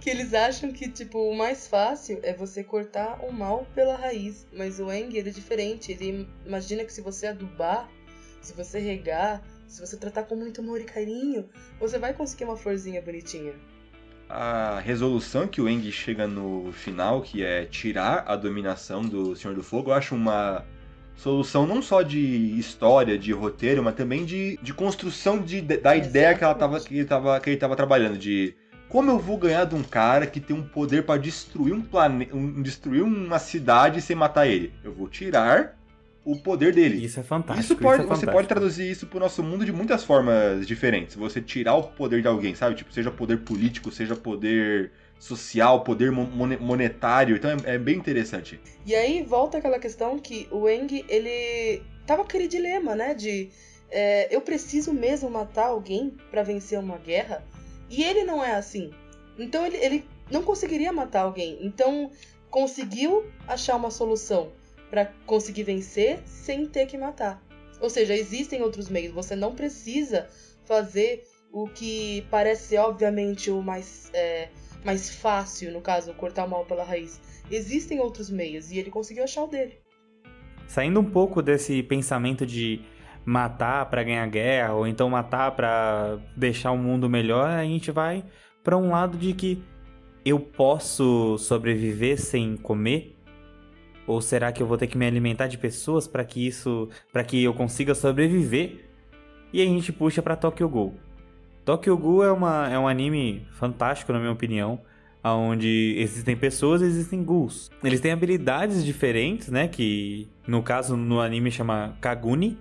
S4: Que eles acham que tipo o mais fácil é você cortar o mal pela raiz, mas o Eng ele é diferente, ele imagina que se você adubar, se você regar, se você tratar com muito amor e carinho, você vai conseguir uma florzinha bonitinha
S2: a resolução que o Eng chega no final, que é tirar a dominação do Senhor do Fogo, eu acho uma solução não só de história, de roteiro, mas também de, de construção de, da ideia que, ela tava, que, ele tava, que ele estava trabalhando, de como eu vou ganhar de um cara que tem um poder para destruir um planeta, um, destruir uma cidade sem matar ele? Eu vou tirar o poder dele.
S1: Isso é fantástico.
S2: Isso pode,
S1: isso é
S2: você pode traduzir isso pro nosso mundo de muitas formas diferentes. Você tirar o poder de alguém, sabe? Tipo, seja poder político, seja poder social, poder monetário. Então é, é bem interessante.
S4: E aí volta aquela questão que o Eng, ele tava aquele dilema, né? De é, eu preciso mesmo matar alguém para vencer uma guerra? E ele não é assim. Então ele, ele não conseguiria matar alguém. Então conseguiu achar uma solução para conseguir vencer sem ter que matar. Ou seja, existem outros meios. Você não precisa fazer o que parece obviamente, o mais, é, mais fácil, no caso, cortar o mal pela raiz. Existem outros meios e ele conseguiu achar o dele.
S1: Saindo um pouco desse pensamento de matar para ganhar guerra ou então matar para deixar o mundo melhor, a gente vai para um lado de que eu posso sobreviver sem comer? Ou será que eu vou ter que me alimentar de pessoas para que isso, para que eu consiga sobreviver? E a gente puxa para Tokyo Ghoul. Tokyo Ghoul é, uma, é um anime fantástico na minha opinião, onde existem pessoas e existem ghouls. Eles têm habilidades diferentes, né, que no caso no anime chama Kaguni,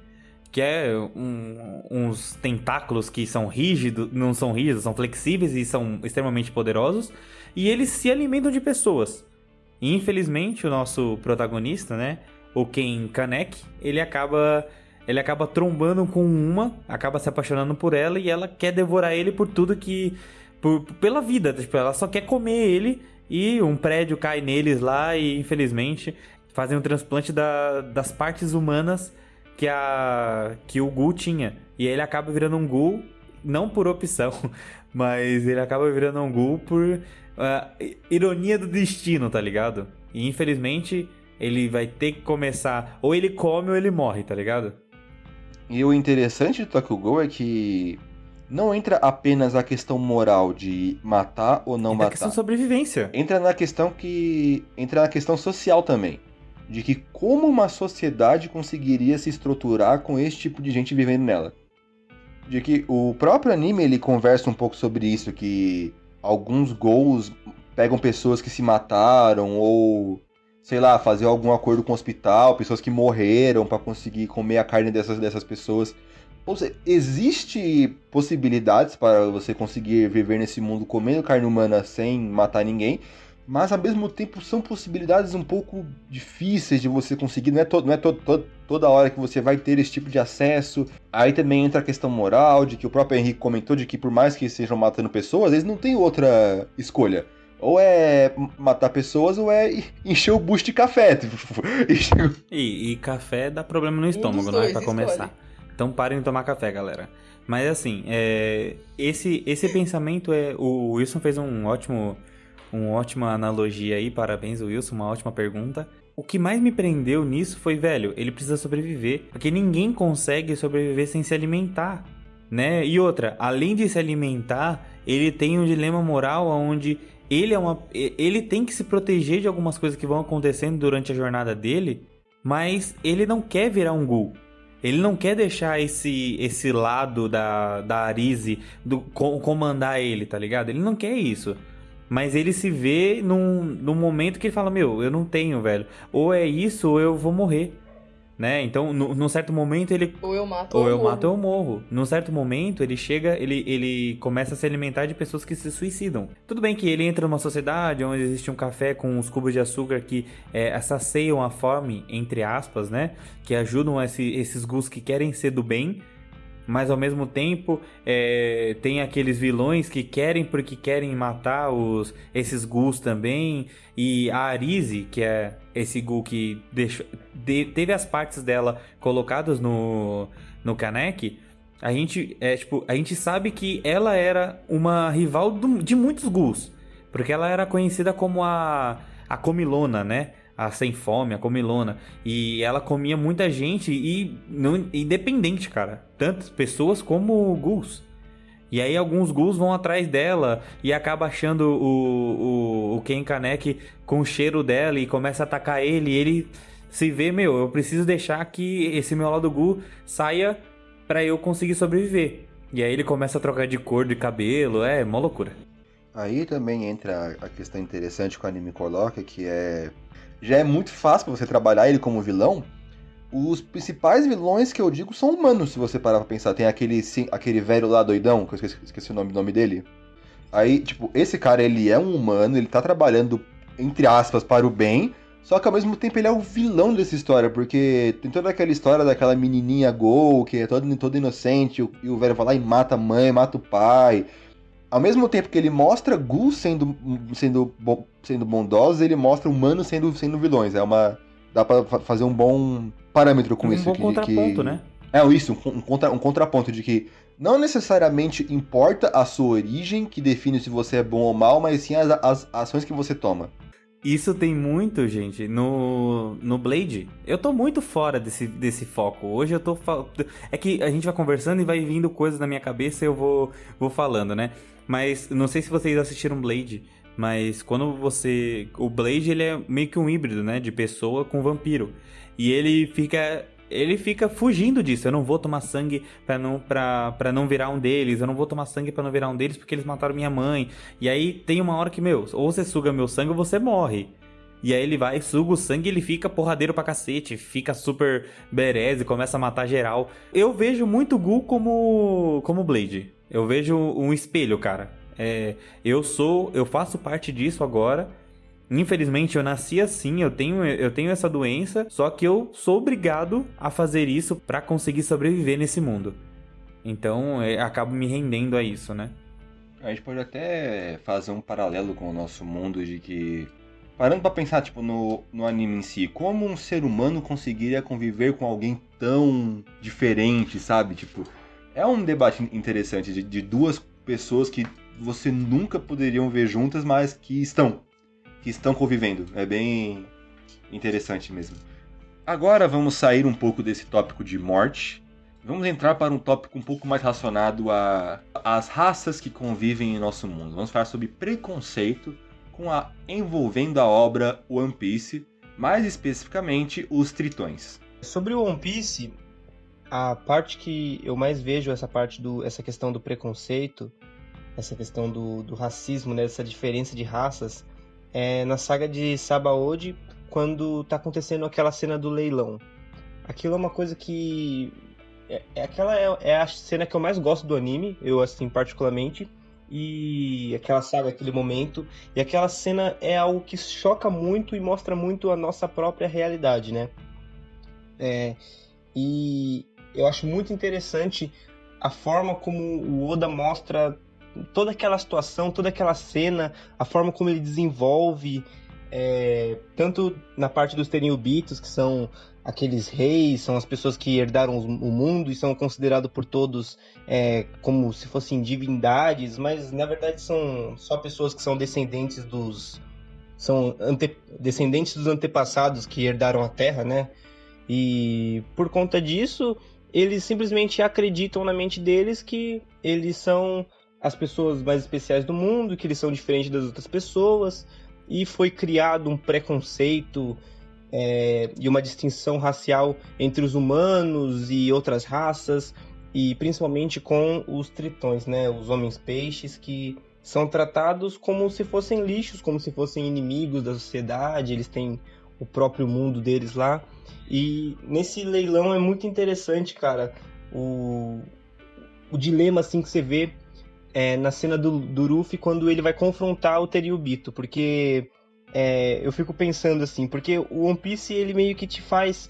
S1: que é um, uns tentáculos que são rígidos, não são rígidos, são flexíveis e são extremamente poderosos, e eles se alimentam de pessoas. Infelizmente, o nosso protagonista, né, o Ken Kanek, ele acaba ele acaba trombando com uma, acaba se apaixonando por ela e ela quer devorar ele por tudo que por, pela vida, tipo, ela só quer comer ele e um prédio cai neles lá e infelizmente fazem um transplante da, das partes humanas que, a, que o Gu tinha. E ele acaba virando um Gu, não por opção, mas ele acaba virando um Gu por uh, ironia do destino, tá ligado? E infelizmente ele vai ter que começar, ou ele come ou ele morre, tá ligado?
S2: E o interessante do Tokyo Ghoul é que não entra apenas a questão moral de matar ou não entra matar. a
S1: questão de sobrevivência.
S2: Entra na questão que entra na questão social também de que como uma sociedade conseguiria se estruturar com esse tipo de gente vivendo nela. De que o próprio anime ele conversa um pouco sobre isso, que alguns gols pegam pessoas que se mataram ou sei lá, fazer algum acordo com o hospital, pessoas que morreram para conseguir comer a carne dessas, dessas pessoas. Ou seja, existe possibilidades para você conseguir viver nesse mundo comendo carne humana sem matar ninguém, mas ao mesmo tempo são possibilidades um pouco difíceis de você conseguir. Não é, to não é to to toda hora que você vai ter esse tipo de acesso. Aí também entra a questão moral, de que o próprio Henrique comentou de que por mais que estejam matando pessoas, eles não têm outra escolha. Ou é matar pessoas ou é encher o bucho de café.
S1: e, e, café dá problema no estômago, um né? Pra começar. Então parem de tomar café, galera. Mas assim, é, esse, esse pensamento é. O Wilson fez um ótimo uma ótima analogia aí, parabéns Wilson, uma ótima pergunta. O que mais me prendeu nisso foi, velho, ele precisa sobreviver, porque ninguém consegue sobreviver sem se alimentar, né? E outra, além de se alimentar, ele tem um dilema moral onde ele é uma ele tem que se proteger de algumas coisas que vão acontecendo durante a jornada dele, mas ele não quer virar um ghoul. Ele não quer deixar esse esse lado da da Arise do comandar ele, tá ligado? Ele não quer isso. Mas ele se vê num, num momento que ele fala: Meu, eu não tenho, velho. Ou é isso, ou eu vou morrer. Né? Então, no, num certo momento ele.
S4: Ou eu mato
S1: ou,
S4: ou
S1: eu
S4: morro.
S1: mato ou eu morro. Num certo momento ele chega, ele, ele começa a se alimentar de pessoas que se suicidam. Tudo bem que ele entra numa sociedade onde existe um café com os cubos de açúcar que é, saciam a fome, entre aspas, né? Que ajudam esse, esses gus que querem ser do bem mas ao mesmo tempo é, tem aqueles vilões que querem porque querem matar os esses ghouls também. E a Arise que é esse ghoul que deixou, de, teve as partes dela colocadas no no Kanek a gente é tipo a gente sabe que ela era uma rival do, de muitos ghouls. Porque ela era conhecida como a a comilona né a Sem Fome, a Comilona. E ela comia muita gente e não, independente, cara. Tantas pessoas como ghouls. E aí alguns ghouls vão atrás dela e acaba achando o, o, o Ken Kanek com o cheiro dela e começa a atacar ele. E ele se vê, meu, eu preciso deixar que esse meu lado ghoul saia para eu conseguir sobreviver. E aí ele começa a trocar de cor de cabelo, é mó loucura.
S2: Aí também entra a questão interessante que o anime coloca, que é. Já é muito fácil pra você trabalhar ele como vilão. Os principais vilões que eu digo são humanos, se você parar pra pensar. Tem aquele, sim, aquele velho lá doidão, que eu esqueci, esqueci o nome, nome dele. Aí, tipo, esse cara, ele é um humano, ele tá trabalhando, entre aspas, para o bem, só que ao mesmo tempo ele é o vilão dessa história, porque tem toda aquela história daquela menininha Gol, que é toda, toda inocente, e o velho vai lá e mata a mãe, mata o pai. Ao mesmo tempo que ele mostra Gu sendo, sendo, sendo bondosos, ele mostra humanos sendo, sendo vilões. É uma. Dá pra fazer um bom parâmetro com
S1: um
S2: isso.
S1: bom
S2: que,
S1: contraponto,
S2: que...
S1: né?
S2: É isso, um, um, contra, um contraponto de que não necessariamente importa a sua origem que define se você é bom ou mal, mas sim as, as ações que você toma.
S1: Isso tem muito, gente, no, no Blade. Eu tô muito fora desse, desse foco. Hoje eu tô. É que a gente vai conversando e vai vindo coisas na minha cabeça e eu vou, vou falando, né? Mas não sei se vocês assistiram Blade, mas quando você. O Blade ele é meio que um híbrido, né? De pessoa com vampiro. E ele fica ele fica fugindo disso. Eu não vou tomar sangue para não, pra não virar um deles. Eu não vou tomar sangue para não virar um deles porque eles mataram minha mãe. E aí tem uma hora que, meu, ou você suga meu sangue ou você morre. E aí ele vai, suga o sangue e ele fica porradeiro pra cacete. Fica super bereze, começa a matar geral. Eu vejo muito Gu como, como Blade. Eu vejo um espelho, cara. É, eu sou, eu faço parte disso agora Infelizmente eu nasci assim, eu tenho, eu tenho essa doença, só que eu sou obrigado a fazer isso para conseguir sobreviver nesse mundo. Então eu é, acabo me rendendo a isso, né?
S2: A gente pode até fazer um paralelo com o nosso mundo de que. Parando para pensar, tipo, no, no anime em si, como um ser humano conseguiria conviver com alguém tão diferente, sabe? Tipo, é um debate interessante de, de duas pessoas que você nunca poderiam ver juntas, mas que estão, que estão convivendo. É bem interessante mesmo. Agora vamos sair um pouco desse tópico de morte. Vamos entrar para um tópico um pouco mais relacionado às raças que convivem em nosso mundo. Vamos falar sobre preconceito com a envolvendo a obra One Piece, mais especificamente os tritões.
S3: Sobre o One Piece, a parte que eu mais vejo essa parte do essa questão do preconceito, essa questão do, do racismo, né, essa diferença de raças, é na saga de Sabaody, quando tá acontecendo aquela cena do leilão. Aquilo é uma coisa que. É, é aquela é, é, a cena que eu mais gosto do anime, eu assim, particularmente. E aquela saga, aquele momento. E aquela cena é algo que choca muito e mostra muito a nossa própria realidade, né? É, e eu acho muito interessante a forma como o Oda mostra toda aquela situação, toda aquela cena, a forma como ele desenvolve, é, tanto na parte dos Tenryubitos, que são aqueles reis, são as pessoas que herdaram o mundo e são considerados por todos é, como se fossem divindades, mas na verdade são só pessoas que são descendentes dos são ante, descendentes dos antepassados que herdaram a Terra, né? E por conta disso, eles simplesmente acreditam na mente deles que eles são as pessoas mais especiais do mundo, que eles são diferentes das outras pessoas, e foi criado um preconceito é, e uma distinção racial entre os humanos e outras raças, e principalmente com os tritões, né, os homens peixes, que são tratados como se fossem lixos, como se fossem inimigos da sociedade, eles têm o próprio mundo deles lá. E nesse leilão é muito interessante, cara, o, o dilema assim que você vê é, na cena do, do Ruffy quando ele vai confrontar o Teriubito, porque é, eu fico pensando assim, porque o One Piece ele meio que te faz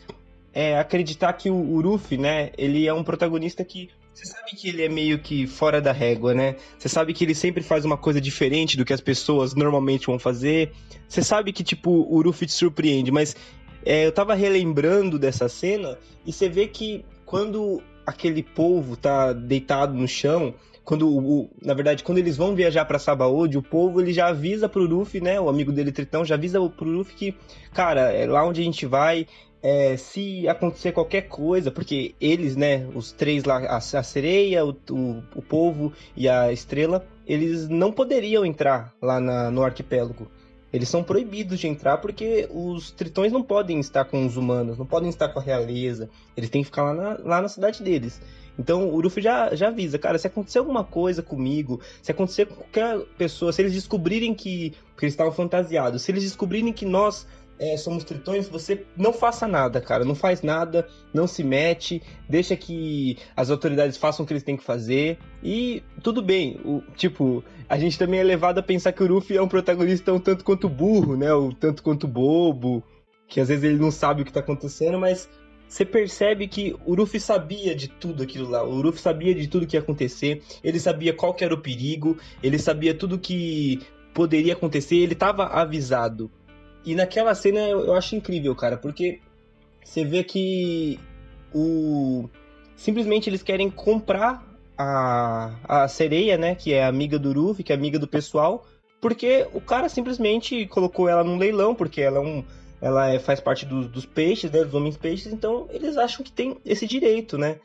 S3: é, acreditar que o, o Ruffy, né, ele é um protagonista que você sabe que ele é meio que fora da régua, né? Você sabe que ele sempre faz uma coisa diferente do que as pessoas normalmente vão fazer. Você sabe que, tipo, o Ruffy te surpreende, mas é, eu tava relembrando dessa cena e você vê que quando aquele povo tá deitado no chão quando o, na verdade, quando eles vão viajar para Sabaody, o povo ele já avisa pro Luffy, né, o amigo dele Tritão, já avisa pro Luffy que, cara, é lá onde a gente vai, é, se acontecer qualquer coisa, porque eles, né, os três lá, a, a sereia, o, o, o, povo e a estrela, eles não poderiam entrar lá na, no arquipélago. Eles são proibidos de entrar porque os tritões não podem estar com os humanos, não podem estar com a realeza. Eles têm que ficar lá na, lá na cidade deles. Então o Uruf já, já avisa, cara, se acontecer alguma coisa comigo, se acontecer com qualquer pessoa, se eles descobrirem que. Porque eles estavam fantasiados, se eles descobrirem que nós é, somos tritões, você não faça nada, cara. Não faz nada, não se mete, deixa que as autoridades façam o que eles têm que fazer. E tudo bem. O, tipo, a gente também é levado a pensar que o Ruffy é um protagonista um tanto quanto burro, né? Um tanto quanto bobo. Que às vezes ele não sabe o que tá acontecendo, mas você percebe que o Ruffy sabia de tudo aquilo lá. O Ruffy sabia de tudo que ia acontecer. Ele sabia qual que era o perigo. Ele sabia tudo que poderia acontecer. Ele estava avisado. E naquela cena eu acho incrível, cara, porque você vê que o simplesmente eles querem comprar a, a sereia, né, que é amiga do Ruffy, que é amiga do pessoal, porque o cara simplesmente colocou ela num leilão, porque ela é um ela é, faz parte do, dos peixes, né, dos homens peixes, então eles acham que tem esse direito, né?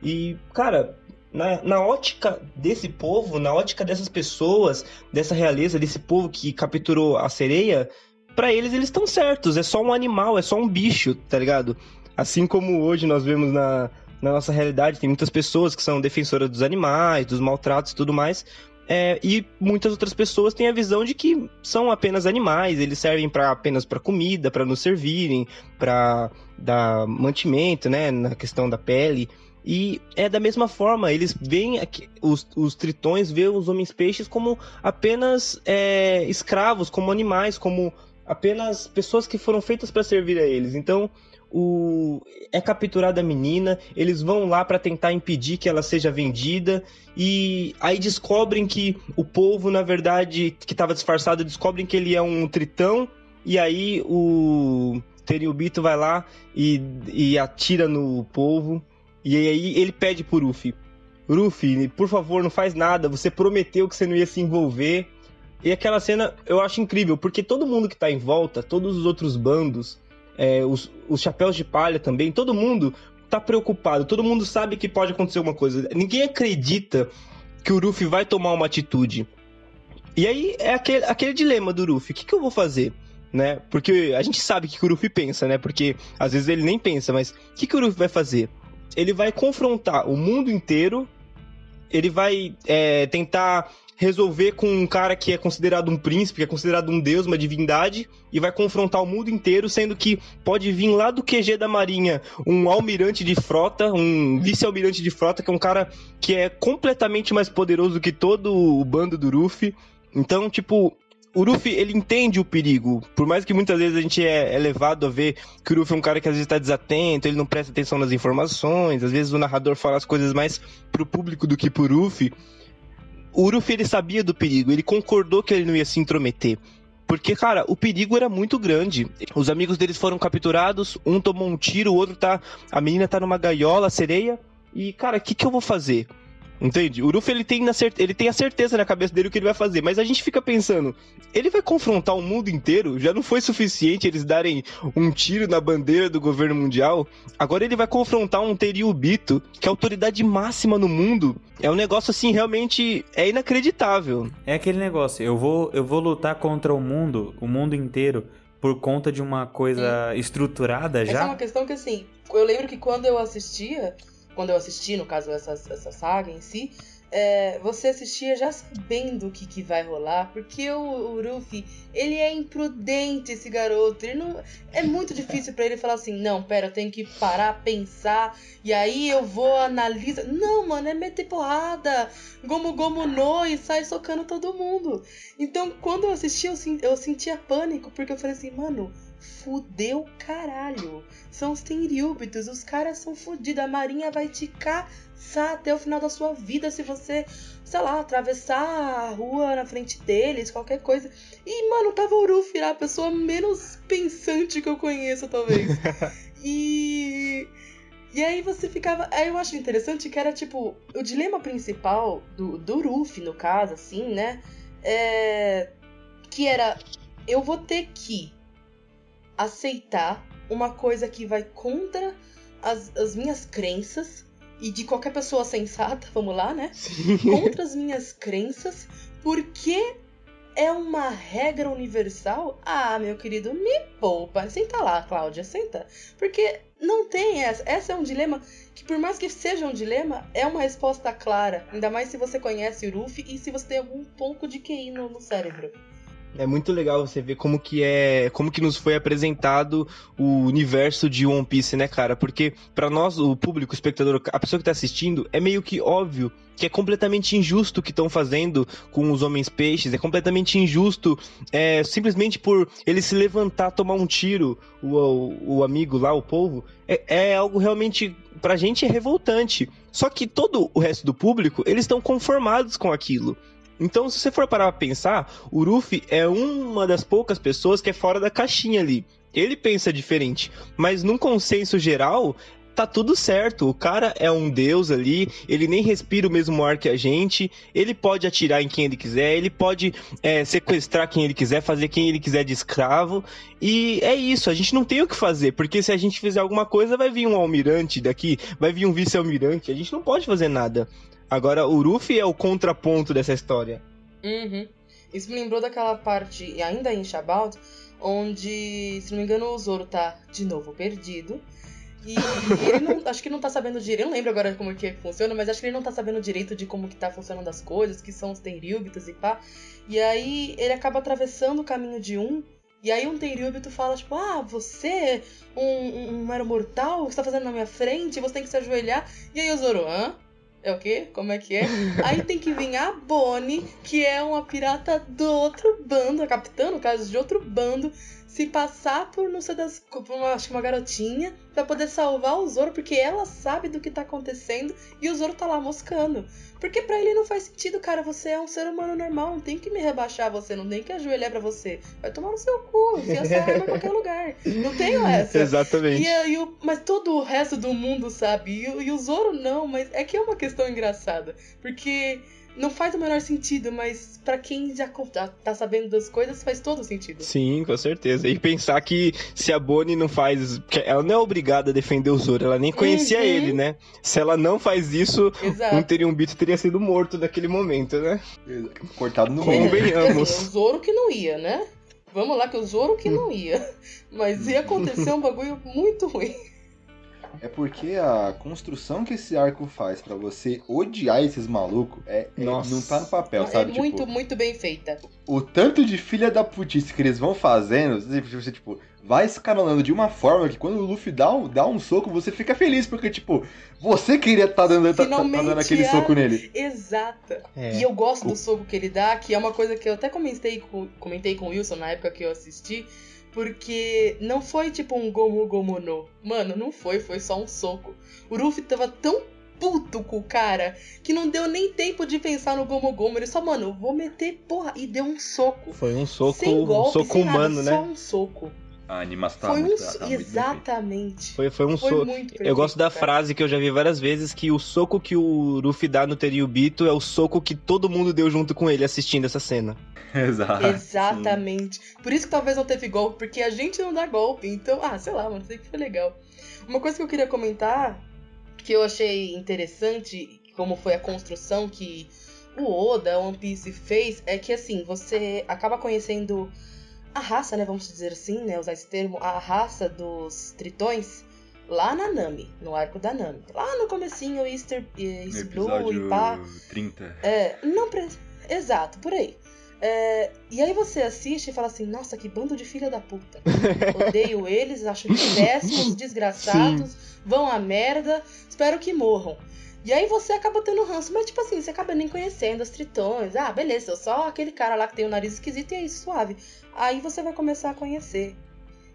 S3: E, cara, na, na ótica desse povo, na ótica dessas pessoas, dessa realeza, desse povo que capturou a sereia, para eles eles estão certos, é só um animal, é só um bicho, tá ligado? Assim como hoje nós vemos na, na nossa realidade, tem muitas pessoas que são defensoras dos animais, dos maltratos e tudo mais, é, e muitas outras pessoas têm a visão de que são apenas animais, eles servem para apenas para comida, para nos servirem, para dar mantimento, né, na questão da pele. E é da mesma forma, eles veem os, os tritões veem os homens peixes como apenas é, escravos, como animais, como apenas pessoas que foram feitas para servir a eles. Então, o é capturada a menina, eles vão lá para tentar impedir que ela seja vendida e aí descobrem que o povo, na verdade, que estava disfarçado, descobrem que ele é um tritão e aí o Teriubito vai lá e, e atira no povo e aí ele pede pro Ruffy, Ruffy, por favor, não faz nada, você prometeu que você não ia se envolver. E aquela cena eu acho incrível, porque todo mundo que tá em volta, todos os outros bandos, é, os, os chapéus de palha também, todo mundo tá preocupado, todo mundo sabe que pode acontecer alguma coisa. Ninguém acredita que o Ruffy vai tomar uma atitude. E aí é aquele, aquele dilema do Ruffy: o que, que eu vou fazer? Né? Porque a gente sabe que o Ruffy pensa, né? Porque às vezes ele nem pensa, mas o que, que o Ruffy vai fazer? Ele vai confrontar o mundo inteiro, ele vai é, tentar resolver com um cara que é considerado um príncipe, que é considerado um deus, uma divindade, e vai confrontar o mundo inteiro, sendo que pode vir lá do QG da Marinha um almirante de frota, um vice-almirante de frota, que é um cara que é completamente mais poderoso que todo o bando do Ruffy. Então, tipo, o Ruffy, ele entende o perigo. Por mais que muitas vezes a gente é, é levado a ver que o Ruffy é um cara que às vezes está desatento, ele não presta atenção nas informações, às vezes o narrador fala as coisas mais pro público do que pro Ruffy o Uruf ele sabia do perigo, ele concordou que ele não ia se intrometer. Porque, cara, o perigo era muito grande. Os amigos deles foram capturados, um tomou um tiro, o outro tá. A menina tá numa gaiola, sereia. E, cara, o que, que eu vou fazer? Entende? O Ruff ele tem, na certe... ele tem a certeza na cabeça dele o que ele vai fazer, mas a gente fica pensando, ele vai confrontar o mundo inteiro? Já não foi suficiente eles darem um tiro na bandeira do governo mundial? Agora ele vai confrontar um Teriubito, que é a autoridade máxima no mundo. É um negócio assim, realmente é inacreditável.
S1: É aquele negócio, eu vou, eu vou lutar contra o mundo, o mundo inteiro, por conta de uma coisa estruturada já?
S4: Essa é uma questão que assim, eu lembro que quando eu assistia, quando eu assisti, no caso, essa, essa saga em si, é, você assistia já sabendo o que, que vai rolar, porque o, o Ruffy, ele é imprudente, esse garoto. Ele não, é muito difícil para ele falar assim: não, pera, eu tenho que parar, pensar, e aí eu vou analisar. Não, mano, é meter porrada, gomo gomo no e sai socando todo mundo. Então, quando eu assisti, eu, eu sentia pânico, porque eu falei assim, mano fudeu caralho. São os Tenryubitos, os caras são fodidos. A marinha vai te caçar até o final da sua vida se você, sei lá, atravessar a rua na frente deles, qualquer coisa. E, mano, tava o Ruffy lá, a pessoa menos pensante que eu conheço, talvez. e. E aí você ficava. Aí eu acho interessante que era tipo. O dilema principal do, do Ruffy, no caso, assim, né? É. Que era. Eu vou ter que aceitar uma coisa que vai contra as, as minhas crenças e de qualquer pessoa sensata, vamos lá, né?
S3: Sim.
S4: Contra as minhas crenças, porque é uma regra universal? Ah, meu querido, me poupa. Senta lá, Cláudia, senta. Porque não tem essa. Essa é um dilema que, por mais que seja um dilema, é uma resposta clara. Ainda mais se você conhece o Ruffy e se você tem algum pouco de QI no, no cérebro.
S3: É muito legal você ver como que é, como que nos foi apresentado o universo de One Piece, né, cara? Porque para nós, o público, o espectador, a pessoa que tá assistindo, é meio que óbvio que é completamente injusto o que estão fazendo com os homens peixes, é completamente injusto, é, simplesmente por ele se levantar, tomar um tiro, o, o, o amigo lá, o povo, é, é algo realmente pra gente é revoltante. Só que todo o resto do público, eles estão conformados com aquilo. Então, se você for parar pra pensar, o Ruffy é uma das poucas pessoas que é fora da caixinha ali. Ele pensa diferente, mas num consenso geral, tá tudo certo. O cara é um deus ali, ele nem respira o mesmo ar que a gente, ele pode atirar em quem ele quiser, ele pode é, sequestrar quem ele quiser, fazer quem ele quiser de escravo. E é isso, a gente não tem o que fazer, porque se a gente fizer alguma coisa, vai vir um almirante daqui, vai vir um vice-almirante, a gente não pode fazer nada. Agora, o Ruffy é o contraponto dessa história.
S4: Uhum. Isso me lembrou daquela parte, ainda em Shabout, onde, se não me engano, o Zoro tá de novo perdido. E ele não, acho que não tá sabendo direito, eu não lembro agora como que funciona, mas acho que ele não tá sabendo direito de como que tá funcionando as coisas, que são os Tenryubitos e pá. E aí ele acaba atravessando o caminho de um, e aí um Tenryubito fala, tipo, ah, você, um, um, um mortal, o que você tá fazendo na minha frente? Você tem que se ajoelhar. E aí o Zoro, hã? É o quê? Como é que é? Aí tem que vir a Bonnie, que é uma pirata do outro bando, a capitã, no caso, de outro bando, se passar por não sei das. por uma, acho que uma garotinha, pra poder salvar o Zoro, porque ela sabe do que tá acontecendo e o Zoro tá lá moscando. Porque pra ele não faz sentido, cara. Você é um ser humano normal, não tem que me rebaixar você, não tem que ajoelhar pra você. Vai tomar no seu cu, enfia essa arma em qualquer lugar. Não tenho essa.
S3: Exatamente.
S4: E, e o, mas todo o resto do mundo sabe. E, e o Zoro não, mas é que é uma questão engraçada. Porque não faz o menor sentido, mas pra quem já, tá sabendo das coisas, faz todo sentido.
S3: Sim, com certeza. E pensar que se a Bonnie não faz. que Ela não é obrigada a defender o Zoro, ela nem conhecia
S4: Uhum.
S3: ele, né? Se ela não faz isso,
S4: Exato.
S3: um Teriumbito teria sido morto naquele momento, né?
S2: Cortado no meio.
S3: Convenhamos.
S4: o Zoro que não ia, né? Vamos lá, que o Zoro que não ia. Mas ia acontecer um bagulho muito ruim.
S2: É porque a construção que esse arco faz pra você odiar esses malucos é, é-
S3: Nossa.
S2: não tá no papel,
S4: é
S2: sabe?
S4: muito,
S2: Tipo,
S4: muito bem feita.
S2: o tanto de filha da putice que eles vão fazendo, você, tipo, vai escalonando de uma forma que quando o Luffy dá um, dá um soco, você fica feliz, porque, tipo, você queria estar dando, tá, tá- tá dando aquele
S4: a-
S2: soco nele.
S4: Exata.
S3: É.
S4: E eu gosto do soco que ele dá, que é uma coisa que eu até comentei com, comentei com o Wilson na época que eu assisti. Porque não foi tipo um Gomu Gomu no. Mano, não foi, foi só um soco. O Ruffy tava tão puto com o cara que não deu nem tempo de pensar no Gomu Gomu. Ele só, mano, vou meter porra. E deu um soco.
S3: Foi um soco,
S4: sem golpe,
S3: um soco
S4: sem
S3: humano,
S4: nada,
S3: né?
S4: Só um soco.
S2: A animação tá
S4: foi um
S2: muito, tá.
S4: Exatamente.
S3: Foi, foi um
S4: Foi
S3: soco. Eu gosto da
S4: cara.
S3: frase que eu já vi várias vezes, que o soco que o Luffy dá no Teriubito é o soco que todo mundo deu junto com ele assistindo essa cena.
S2: Exato.
S4: Exatamente. Por isso que talvez não teve golpe, porque a gente não dá golpe. Então, ah, sei lá, mano, sei que foi legal. Uma coisa que eu queria comentar, que eu achei interessante, como foi a construção que o Oda, One Piece fez, é que assim, você acaba conhecendo a raça, né, vamos dizer assim, né, usar esse termo, a raça dos tritões lá na Nami, no arco da Nami. Lá no comecinho, Easter, eh,
S2: No
S4: East Blue e pá.
S2: 30.
S4: É, não pre... Exato, por aí. É, e aí você assiste e fala assim, nossa, que bando de filha da puta. Odeio eles, acho péssimos, desgraçados, vão à merda, espero que morram. E aí você acaba tendo ranço, mas tipo assim, você acaba nem conhecendo os tritões. Ah, beleza, eu só aquele cara lá que tem o nariz esquisito e é isso, suave. Aí você vai começar a conhecer.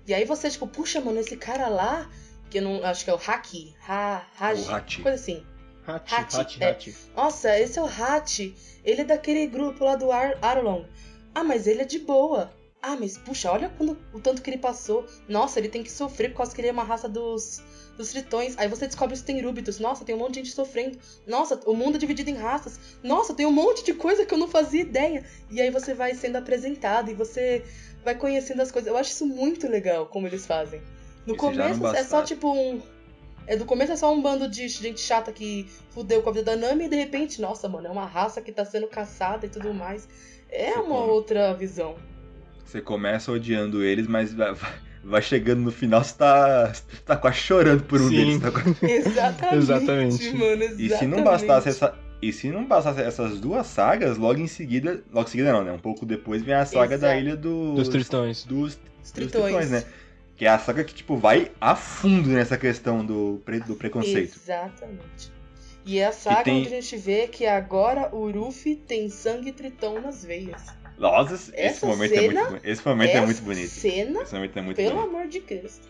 S4: E aí você, tipo, puxa, mano, esse cara lá, que eu não. Acho que é o Haki, ha, Haji,
S2: O Hachi.
S4: coisa assim.
S3: Hachi,
S4: Hachi,
S3: Hachi,
S4: é.
S3: Hachi.
S4: Nossa, esse é o Hachi. Ele é daquele grupo lá do Ar Arlong. Ah, mas ele é de boa. Ah, mas puxa, olha quando, o tanto que ele passou. Nossa, ele tem que sofrer por causa que ele é uma raça dos, dos tritões. Aí você descobre os tenrúbitos. Nossa, tem um monte de gente sofrendo. Nossa, o mundo é dividido em raças. Nossa, tem um monte de coisa que eu não fazia ideia. E aí você vai sendo apresentado e você vai conhecendo as coisas. Eu acho isso muito legal como eles fazem. No começo é só tipo um. É do começo é só um bando de gente chata que fudeu com a vida da Nami e de repente, nossa, mano, é uma raça que tá sendo caçada e tudo mais. É
S2: Você
S4: uma
S2: come.
S4: outra visão.
S2: Você começa odiando eles, mas vai, vai chegando no final, você tá, você tá quase chorando por um
S3: Sim.
S2: deles. tá quase-
S4: Exatamente,
S3: Exatamente.
S4: mano, exatamente.
S2: E se não bastasse essa. E se não bastasse essas duas sagas, logo em seguida. Logo em seguida não, né? Um pouco depois vem a saga da
S4: Exato.
S2: ilha dos.
S3: Dos tritões.
S2: Dos,
S4: Os
S2: dos
S4: tritões.
S2: tritões, né? Que é a saga que, tipo, vai a fundo nessa questão do, pre- do preconceito.
S4: Exatamente. E é a saga
S2: tem-
S4: onde a gente vê que agora o Ruffy tem sangue tritão nas veias.
S2: Nossa, esse momento é
S4: cena-
S2: muito bonito. Esse momento é muito bonito.
S4: cena,
S2: Esse momento é muito
S4: pelo
S2: bonito.
S4: amor de Cristo.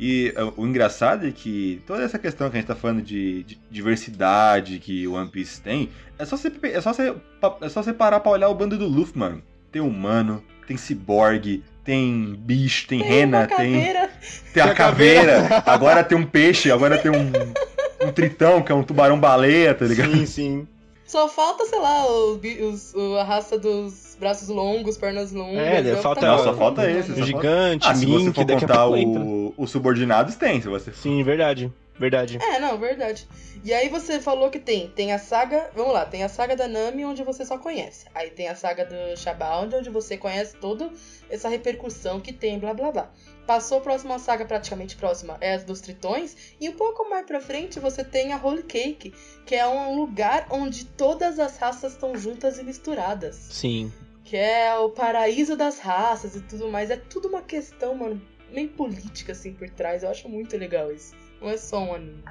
S2: E uh, o engraçado é que toda essa questão que a gente tá falando de, de diversidade que o One Piece tem, é só você, é só você, é só você parar pra olhar o bando do Luffy, mano. Tem humano, tem ciborgue, tem bicho, tem,
S4: Tem
S2: rena,
S4: uma
S2: tem,
S4: caveira.
S2: tem a caveira, agora tem um peixe, agora tem um, um tritão, que é um tubarão-baleia, tá ligado?
S3: Sim, sim.
S4: Só falta, sei lá, os, bi- os- o- a raça dos braços longos, pernas longas.
S3: É,
S4: o que
S3: falta-
S4: tá
S3: Não,
S2: só falta esse,
S3: gigante,
S2: Ah, se você for
S3: daqui
S2: contar o, os subordinados, tem, se você for.
S3: Sim, verdade. Verdade.
S4: É, não, verdade. E aí você falou que tem, tem a saga, vamos lá, tem a saga da Nami onde você só conhece. Aí tem a saga do Shabound onde você conhece toda essa repercussão que tem, blá blá blá. Passou a próxima saga praticamente próxima, é a dos Tritões, e um pouco mais pra frente você tem a Holy Cake, que é um lugar onde todas as raças estão juntas e misturadas.
S3: Sim.
S4: Que é o paraíso das raças e tudo mais. É tudo uma questão, mano, meio política assim por trás. Eu acho muito legal isso. Não é só um anime.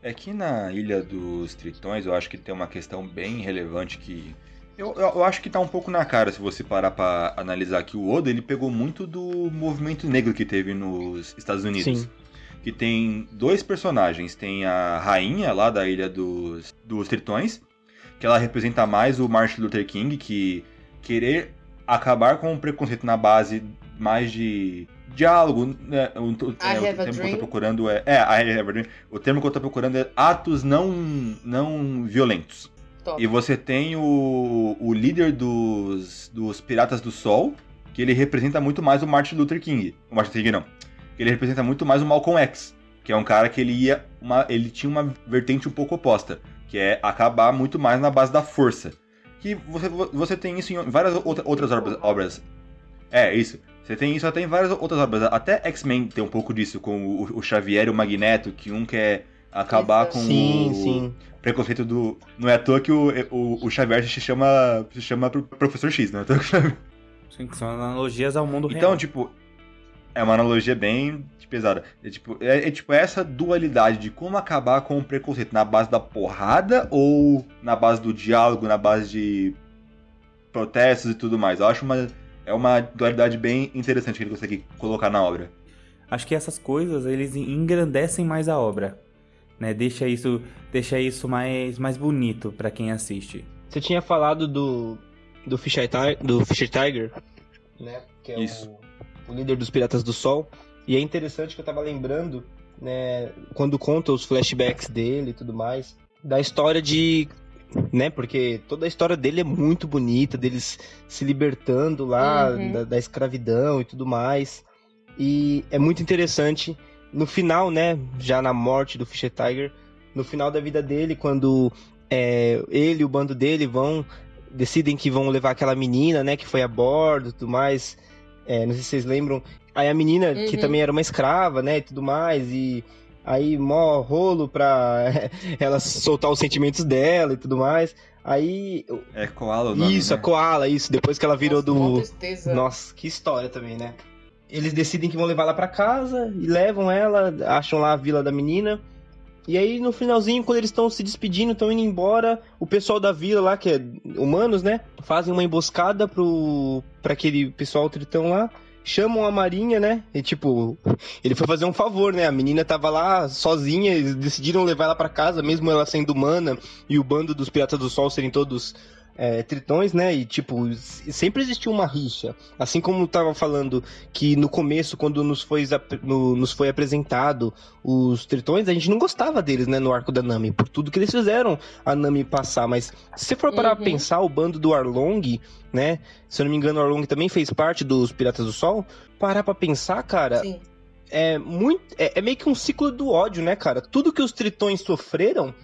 S2: É que na Ilha dos Tritões eu acho que tem uma questão bem relevante que. Eu, eu, eu acho que tá um pouco na cara se você parar pra analisar que o Oda ele pegou muito do movimento negro que teve nos Estados Unidos.
S3: Sim.
S2: Que tem dois personagens. Tem a rainha lá da Ilha dos, dos Tritões, que ela representa mais o Martin Luther King, que querer acabar com o preconceito na base mais de diálogo, né? O, é, o termo que eu tô procurando é, é, I have a dream. O termo que eu tô procurando é atos não, não violentos.
S4: Top.
S2: E você tem o, o líder dos, dos Piratas do Sol, que ele representa muito mais o Martin Luther King. O Martin Luther King não. Ele representa muito mais o Malcolm X, que é um cara que ele ia. Uma, ele tinha uma vertente um pouco oposta, que é acabar muito mais na base da força. Que você, você tem isso em várias outra- outras obras, obras. É, isso. Você tem isso até em várias outras obras. Até X-Men tem um pouco disso, com o, o Xavier e o Magneto, que um quer acabar com
S3: Sim,
S2: o
S3: sim.
S2: preconceito do. Não é à toa que o, o, o Xavier se chama, se chama pro- Professor X, não é à toa que o Xavier-
S1: Sim, que são analogias ao mundo
S2: Então,
S1: real.
S2: tipo, é uma analogia bem pesada. É tipo, é, é tipo essa dualidade de como acabar com o preconceito na base da porrada ou na base do diálogo, na base de protestos e tudo mais. Eu acho uma é uma dualidade bem interessante que ele consegue colocar na obra.
S1: Acho que essas coisas eles engrandecem mais a obra, né? Deixa isso, deixa isso mais, mais bonito pra quem assiste.
S3: Você tinha falado do do Fisher, do Fisher Tiger, né? Que é
S2: Isso.
S3: O, o líder dos Piratas do Sol. E é interessante que eu tava lembrando, né? Quando conta os flashbacks dele e tudo mais, da história de né? Porque toda a história dele é muito bonita, deles se libertando lá
S4: Uhum.
S3: da, da escravidão e tudo mais. E é muito interessante no final, né? Já na morte do Fisher Tiger, no final da vida dele, quando é, ele e o bando dele vão decidem que vão levar aquela menina, né? Que foi a bordo e tudo mais. É, não sei se vocês lembram. Aí a menina, que
S4: Uhum.
S3: também era uma escrava, né? E tudo mais. E aí mó rolo pra ela soltar os sentimentos dela e tudo mais. Aí.
S2: É Koala o nome,
S3: Isso,
S2: né?
S3: a Koala, isso. Depois que ela virou
S4: Nossa,
S3: do.
S4: tristeza.
S3: Nossa, que história também, né? Eles decidem que vão levar ela pra casa e levam ela, acham lá a vila da menina. E aí no finalzinho, quando eles estão se despedindo, estão indo embora, o pessoal da vila lá, que é humanos, né? Fazem uma emboscada pro para aquele pessoal tritão lá. Chamam a Marinha, né? E tipo, ele foi fazer um favor, né? A menina tava lá sozinha, eles decidiram levar ela pra casa, mesmo ela sendo humana e o bando dos Piratas do Sol serem todos é, tritões, né? E tipo, sempre existiu uma rixa. Assim como tava falando que no começo, quando nos foi, no- nos foi apresentado os tritões, a gente não gostava deles, né? No arco da Nami, por tudo que eles fizeram a Nami passar. Mas se você for parar pra
S4: Uhum.
S3: pensar, o bando do Arlong, né? Se eu não me engano, o Arlong também fez parte dos Piratas do Sol. Parar pra pensar, cara,
S4: Sim.
S3: é muito. É, é meio que um ciclo do ódio, né, cara? Tudo que os tritões sofreram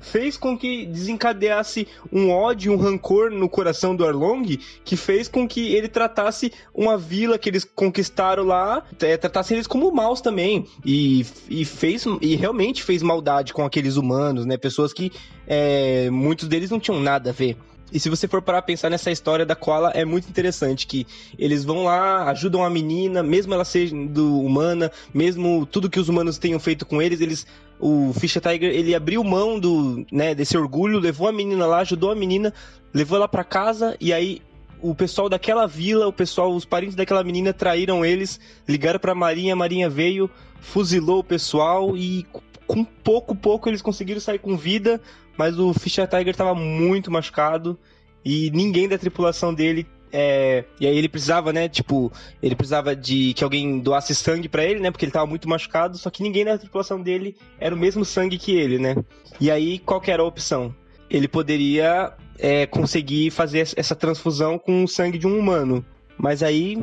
S3: fez com que desencadeasse um ódio, um rancor no coração do Arlong, que fez com que ele tratasse uma vila que eles conquistaram lá, é, tratasse eles como maus também. E, e fez e realmente fez maldade com aqueles humanos, né? Pessoas que é, muitos deles não tinham nada a ver. E se você for parar pensar nessa história da Koala, é muito interessante que eles vão lá, ajudam a menina, mesmo ela sendo humana, mesmo tudo que os humanos tenham feito com eles, eles o Fischer Tiger, ele abriu mão do, né, desse orgulho, levou a menina lá, ajudou a menina, levou ela para casa e aí o pessoal daquela vila, o pessoal, os parentes daquela menina traíram eles, ligaram para a Marinha, a Marinha veio, fuzilou o pessoal e com pouco pouco eles conseguiram sair com vida, mas o Fischer Tiger estava muito machucado e ninguém da tripulação dele é, e aí ele precisava, né, tipo, ele precisava de que alguém doasse sangue para ele, né, porque ele tava muito machucado, só que ninguém na tripulação dele era o mesmo sangue que ele, né. E aí, qual que era a opção? Ele poderia é, conseguir fazer essa transfusão com o sangue de um humano. Mas aí,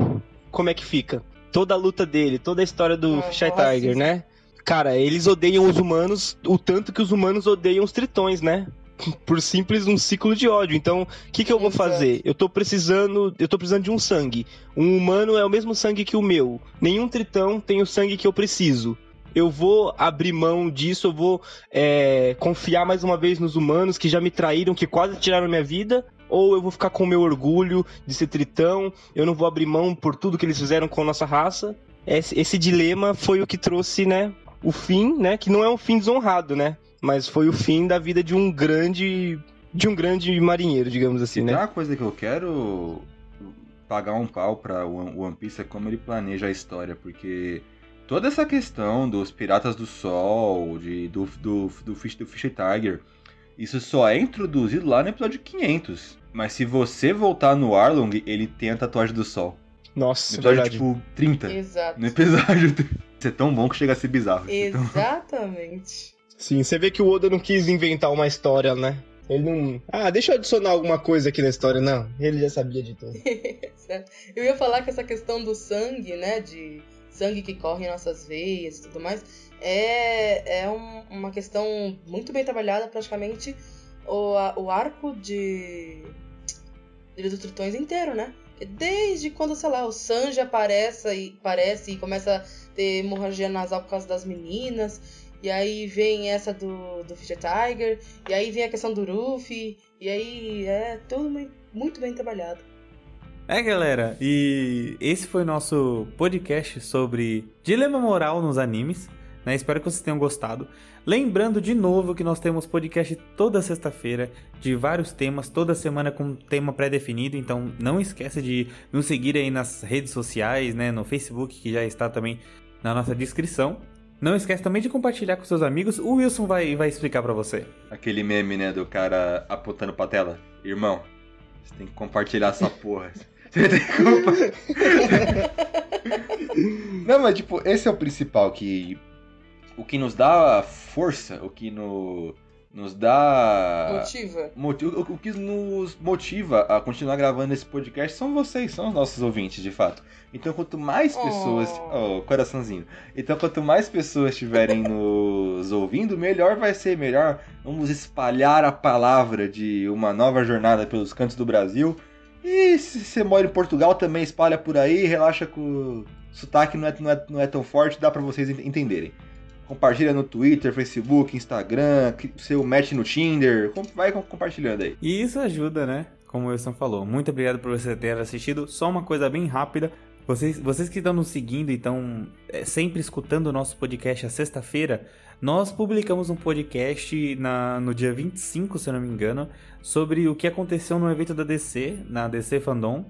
S3: como é que fica? Toda a luta dele, toda a história do ah, Fisher Tiger, né? Cara, eles odeiam os humanos o tanto que os humanos odeiam os tritões, né? Por simples um ciclo de ódio. Então, o que, que eu vou fazer? Eu tô precisando. Eu tô precisando de um sangue. Um humano é o mesmo sangue que o meu. Nenhum tritão tem o sangue que eu preciso eu vou abrir mão disso, eu vou é, confiar mais uma vez nos humanos que já me traíram, que quase tiraram minha vida, ou eu vou ficar com o meu orgulho de ser tritão, eu não vou abrir mão por tudo que eles fizeram com a nossa raça. Esse, esse dilema foi o que trouxe, né, o fim, né? Que não é um fim desonrado, né? Mas foi o fim da vida de um grande. De um grande marinheiro, digamos assim, né?
S2: Uma coisa que eu quero pagar um pau pra One Piece é como ele planeja a história, porque toda essa questão dos Piratas do Sol, de, do, do, do, Fish, do Fish Tiger, isso só é introduzido lá no episódio 500. Mas se você voltar no Arlong, ele tem a tatuagem do Sol.
S3: Nossa,
S2: no episódio, verdade. tipo, 30.
S4: Exato.
S2: No episódio ser tão bom que chega a ser bizarro.
S4: Exatamente.
S3: Sim, você vê que o Oda não quis inventar uma história, né? Ele não. Ah, deixa eu adicionar alguma coisa aqui na história, não. Ele já sabia de tudo.
S4: eu ia falar que essa questão do sangue, né? De sangue que corre em nossas veias e tudo mais, é, é um, uma questão muito bem trabalhada, praticamente o, o arco de. Ilha dos Tritões inteiro, né? Desde quando, sei lá, o Sanji aparece e, aparece e começa a ter hemorragia nasal por causa das meninas. E aí vem essa do, do Fisher Tiger. E aí vem a questão do Ruffy. E aí é tudo muito bem trabalhado.
S1: É, galera, e esse foi nosso podcast sobre dilema moral nos animes. Né? Espero que vocês tenham gostado. Lembrando de novo que nós temos podcast toda sexta-feira de vários temas, toda semana com um tema pré-definido, então não esqueça de nos seguir aí nas redes sociais, né, no Facebook, que já está também na nossa descrição. Não esquece também de compartilhar com seus amigos. O Wilson vai, vai explicar para você.
S2: Aquele meme, né, do cara apontando pra tela. Irmão, você tem que compartilhar essa porra. Você tem que compartilhar. Não, mas tipo, esse é o principal que o que nos dá força, o que no, nos dá.
S4: Motiva.
S2: o, o, que nos motiva a continuar gravando esse podcast são vocês, são os nossos ouvintes, de fato. Então, quanto mais pessoas. Oh, oh coraçãozinho. Então, quanto mais pessoas estiverem nos ouvindo, melhor vai ser. Melhor vamos espalhar a palavra de uma nova jornada pelos cantos do Brasil. E se você mora em Portugal, também espalha por aí, relaxa com o sotaque não é, não é, não é tão forte, dá para vocês entenderem. Compartilha no Twitter, Facebook, Instagram, seu match no Tinder, vai compartilhando aí.
S1: E isso ajuda, né? Como o Wilson falou. Muito obrigado por você ter assistido. Só uma coisa bem rápida. Vocês, vocês que estão nos seguindo e estão é, sempre escutando o nosso podcast à sexta-feira, nós publicamos um podcast na, no dia 25, se eu não me engano, sobre o que aconteceu no evento da DC, na DC Fandom.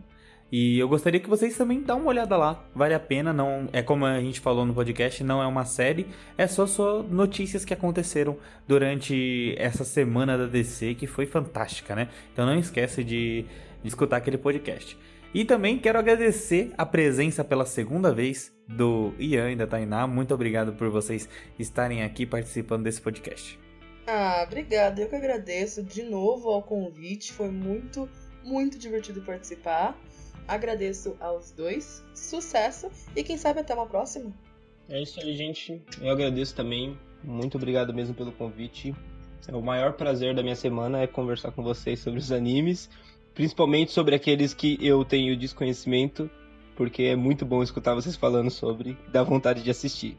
S1: E eu gostaria que vocês também dão uma olhada lá. Vale a pena, não é como a gente falou no podcast, não é uma série, é só só notícias que aconteceram durante essa semana da DC que foi fantástica, né? Então não esquece de, de escutar aquele podcast. E também quero agradecer a presença pela segunda vez do Ian e da Tainá. Muito obrigado por vocês estarem aqui participando desse podcast.
S4: Ah, obrigada. Eu que agradeço de novo ao convite. Foi muito, muito divertido participar. Agradeço aos dois, sucesso e quem sabe até uma próxima.
S3: É isso aí, gente. Eu agradeço também. Muito obrigado mesmo pelo convite. É o maior prazer da minha semana é conversar com vocês sobre os animes, principalmente sobre aqueles que eu tenho desconhecimento, porque é muito bom escutar vocês falando sobre, dá vontade de assistir.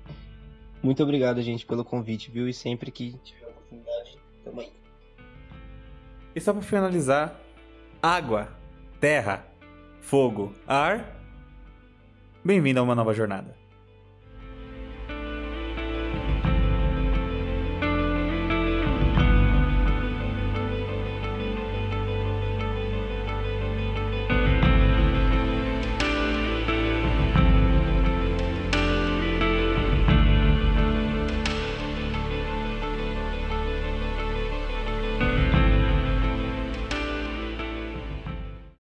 S3: Muito obrigado, gente, pelo convite, viu? E sempre que tiver oportunidade, tamo aí.
S1: E só pra finalizar: água, terra, fogo, ar. Bem-vindo a uma nova jornada.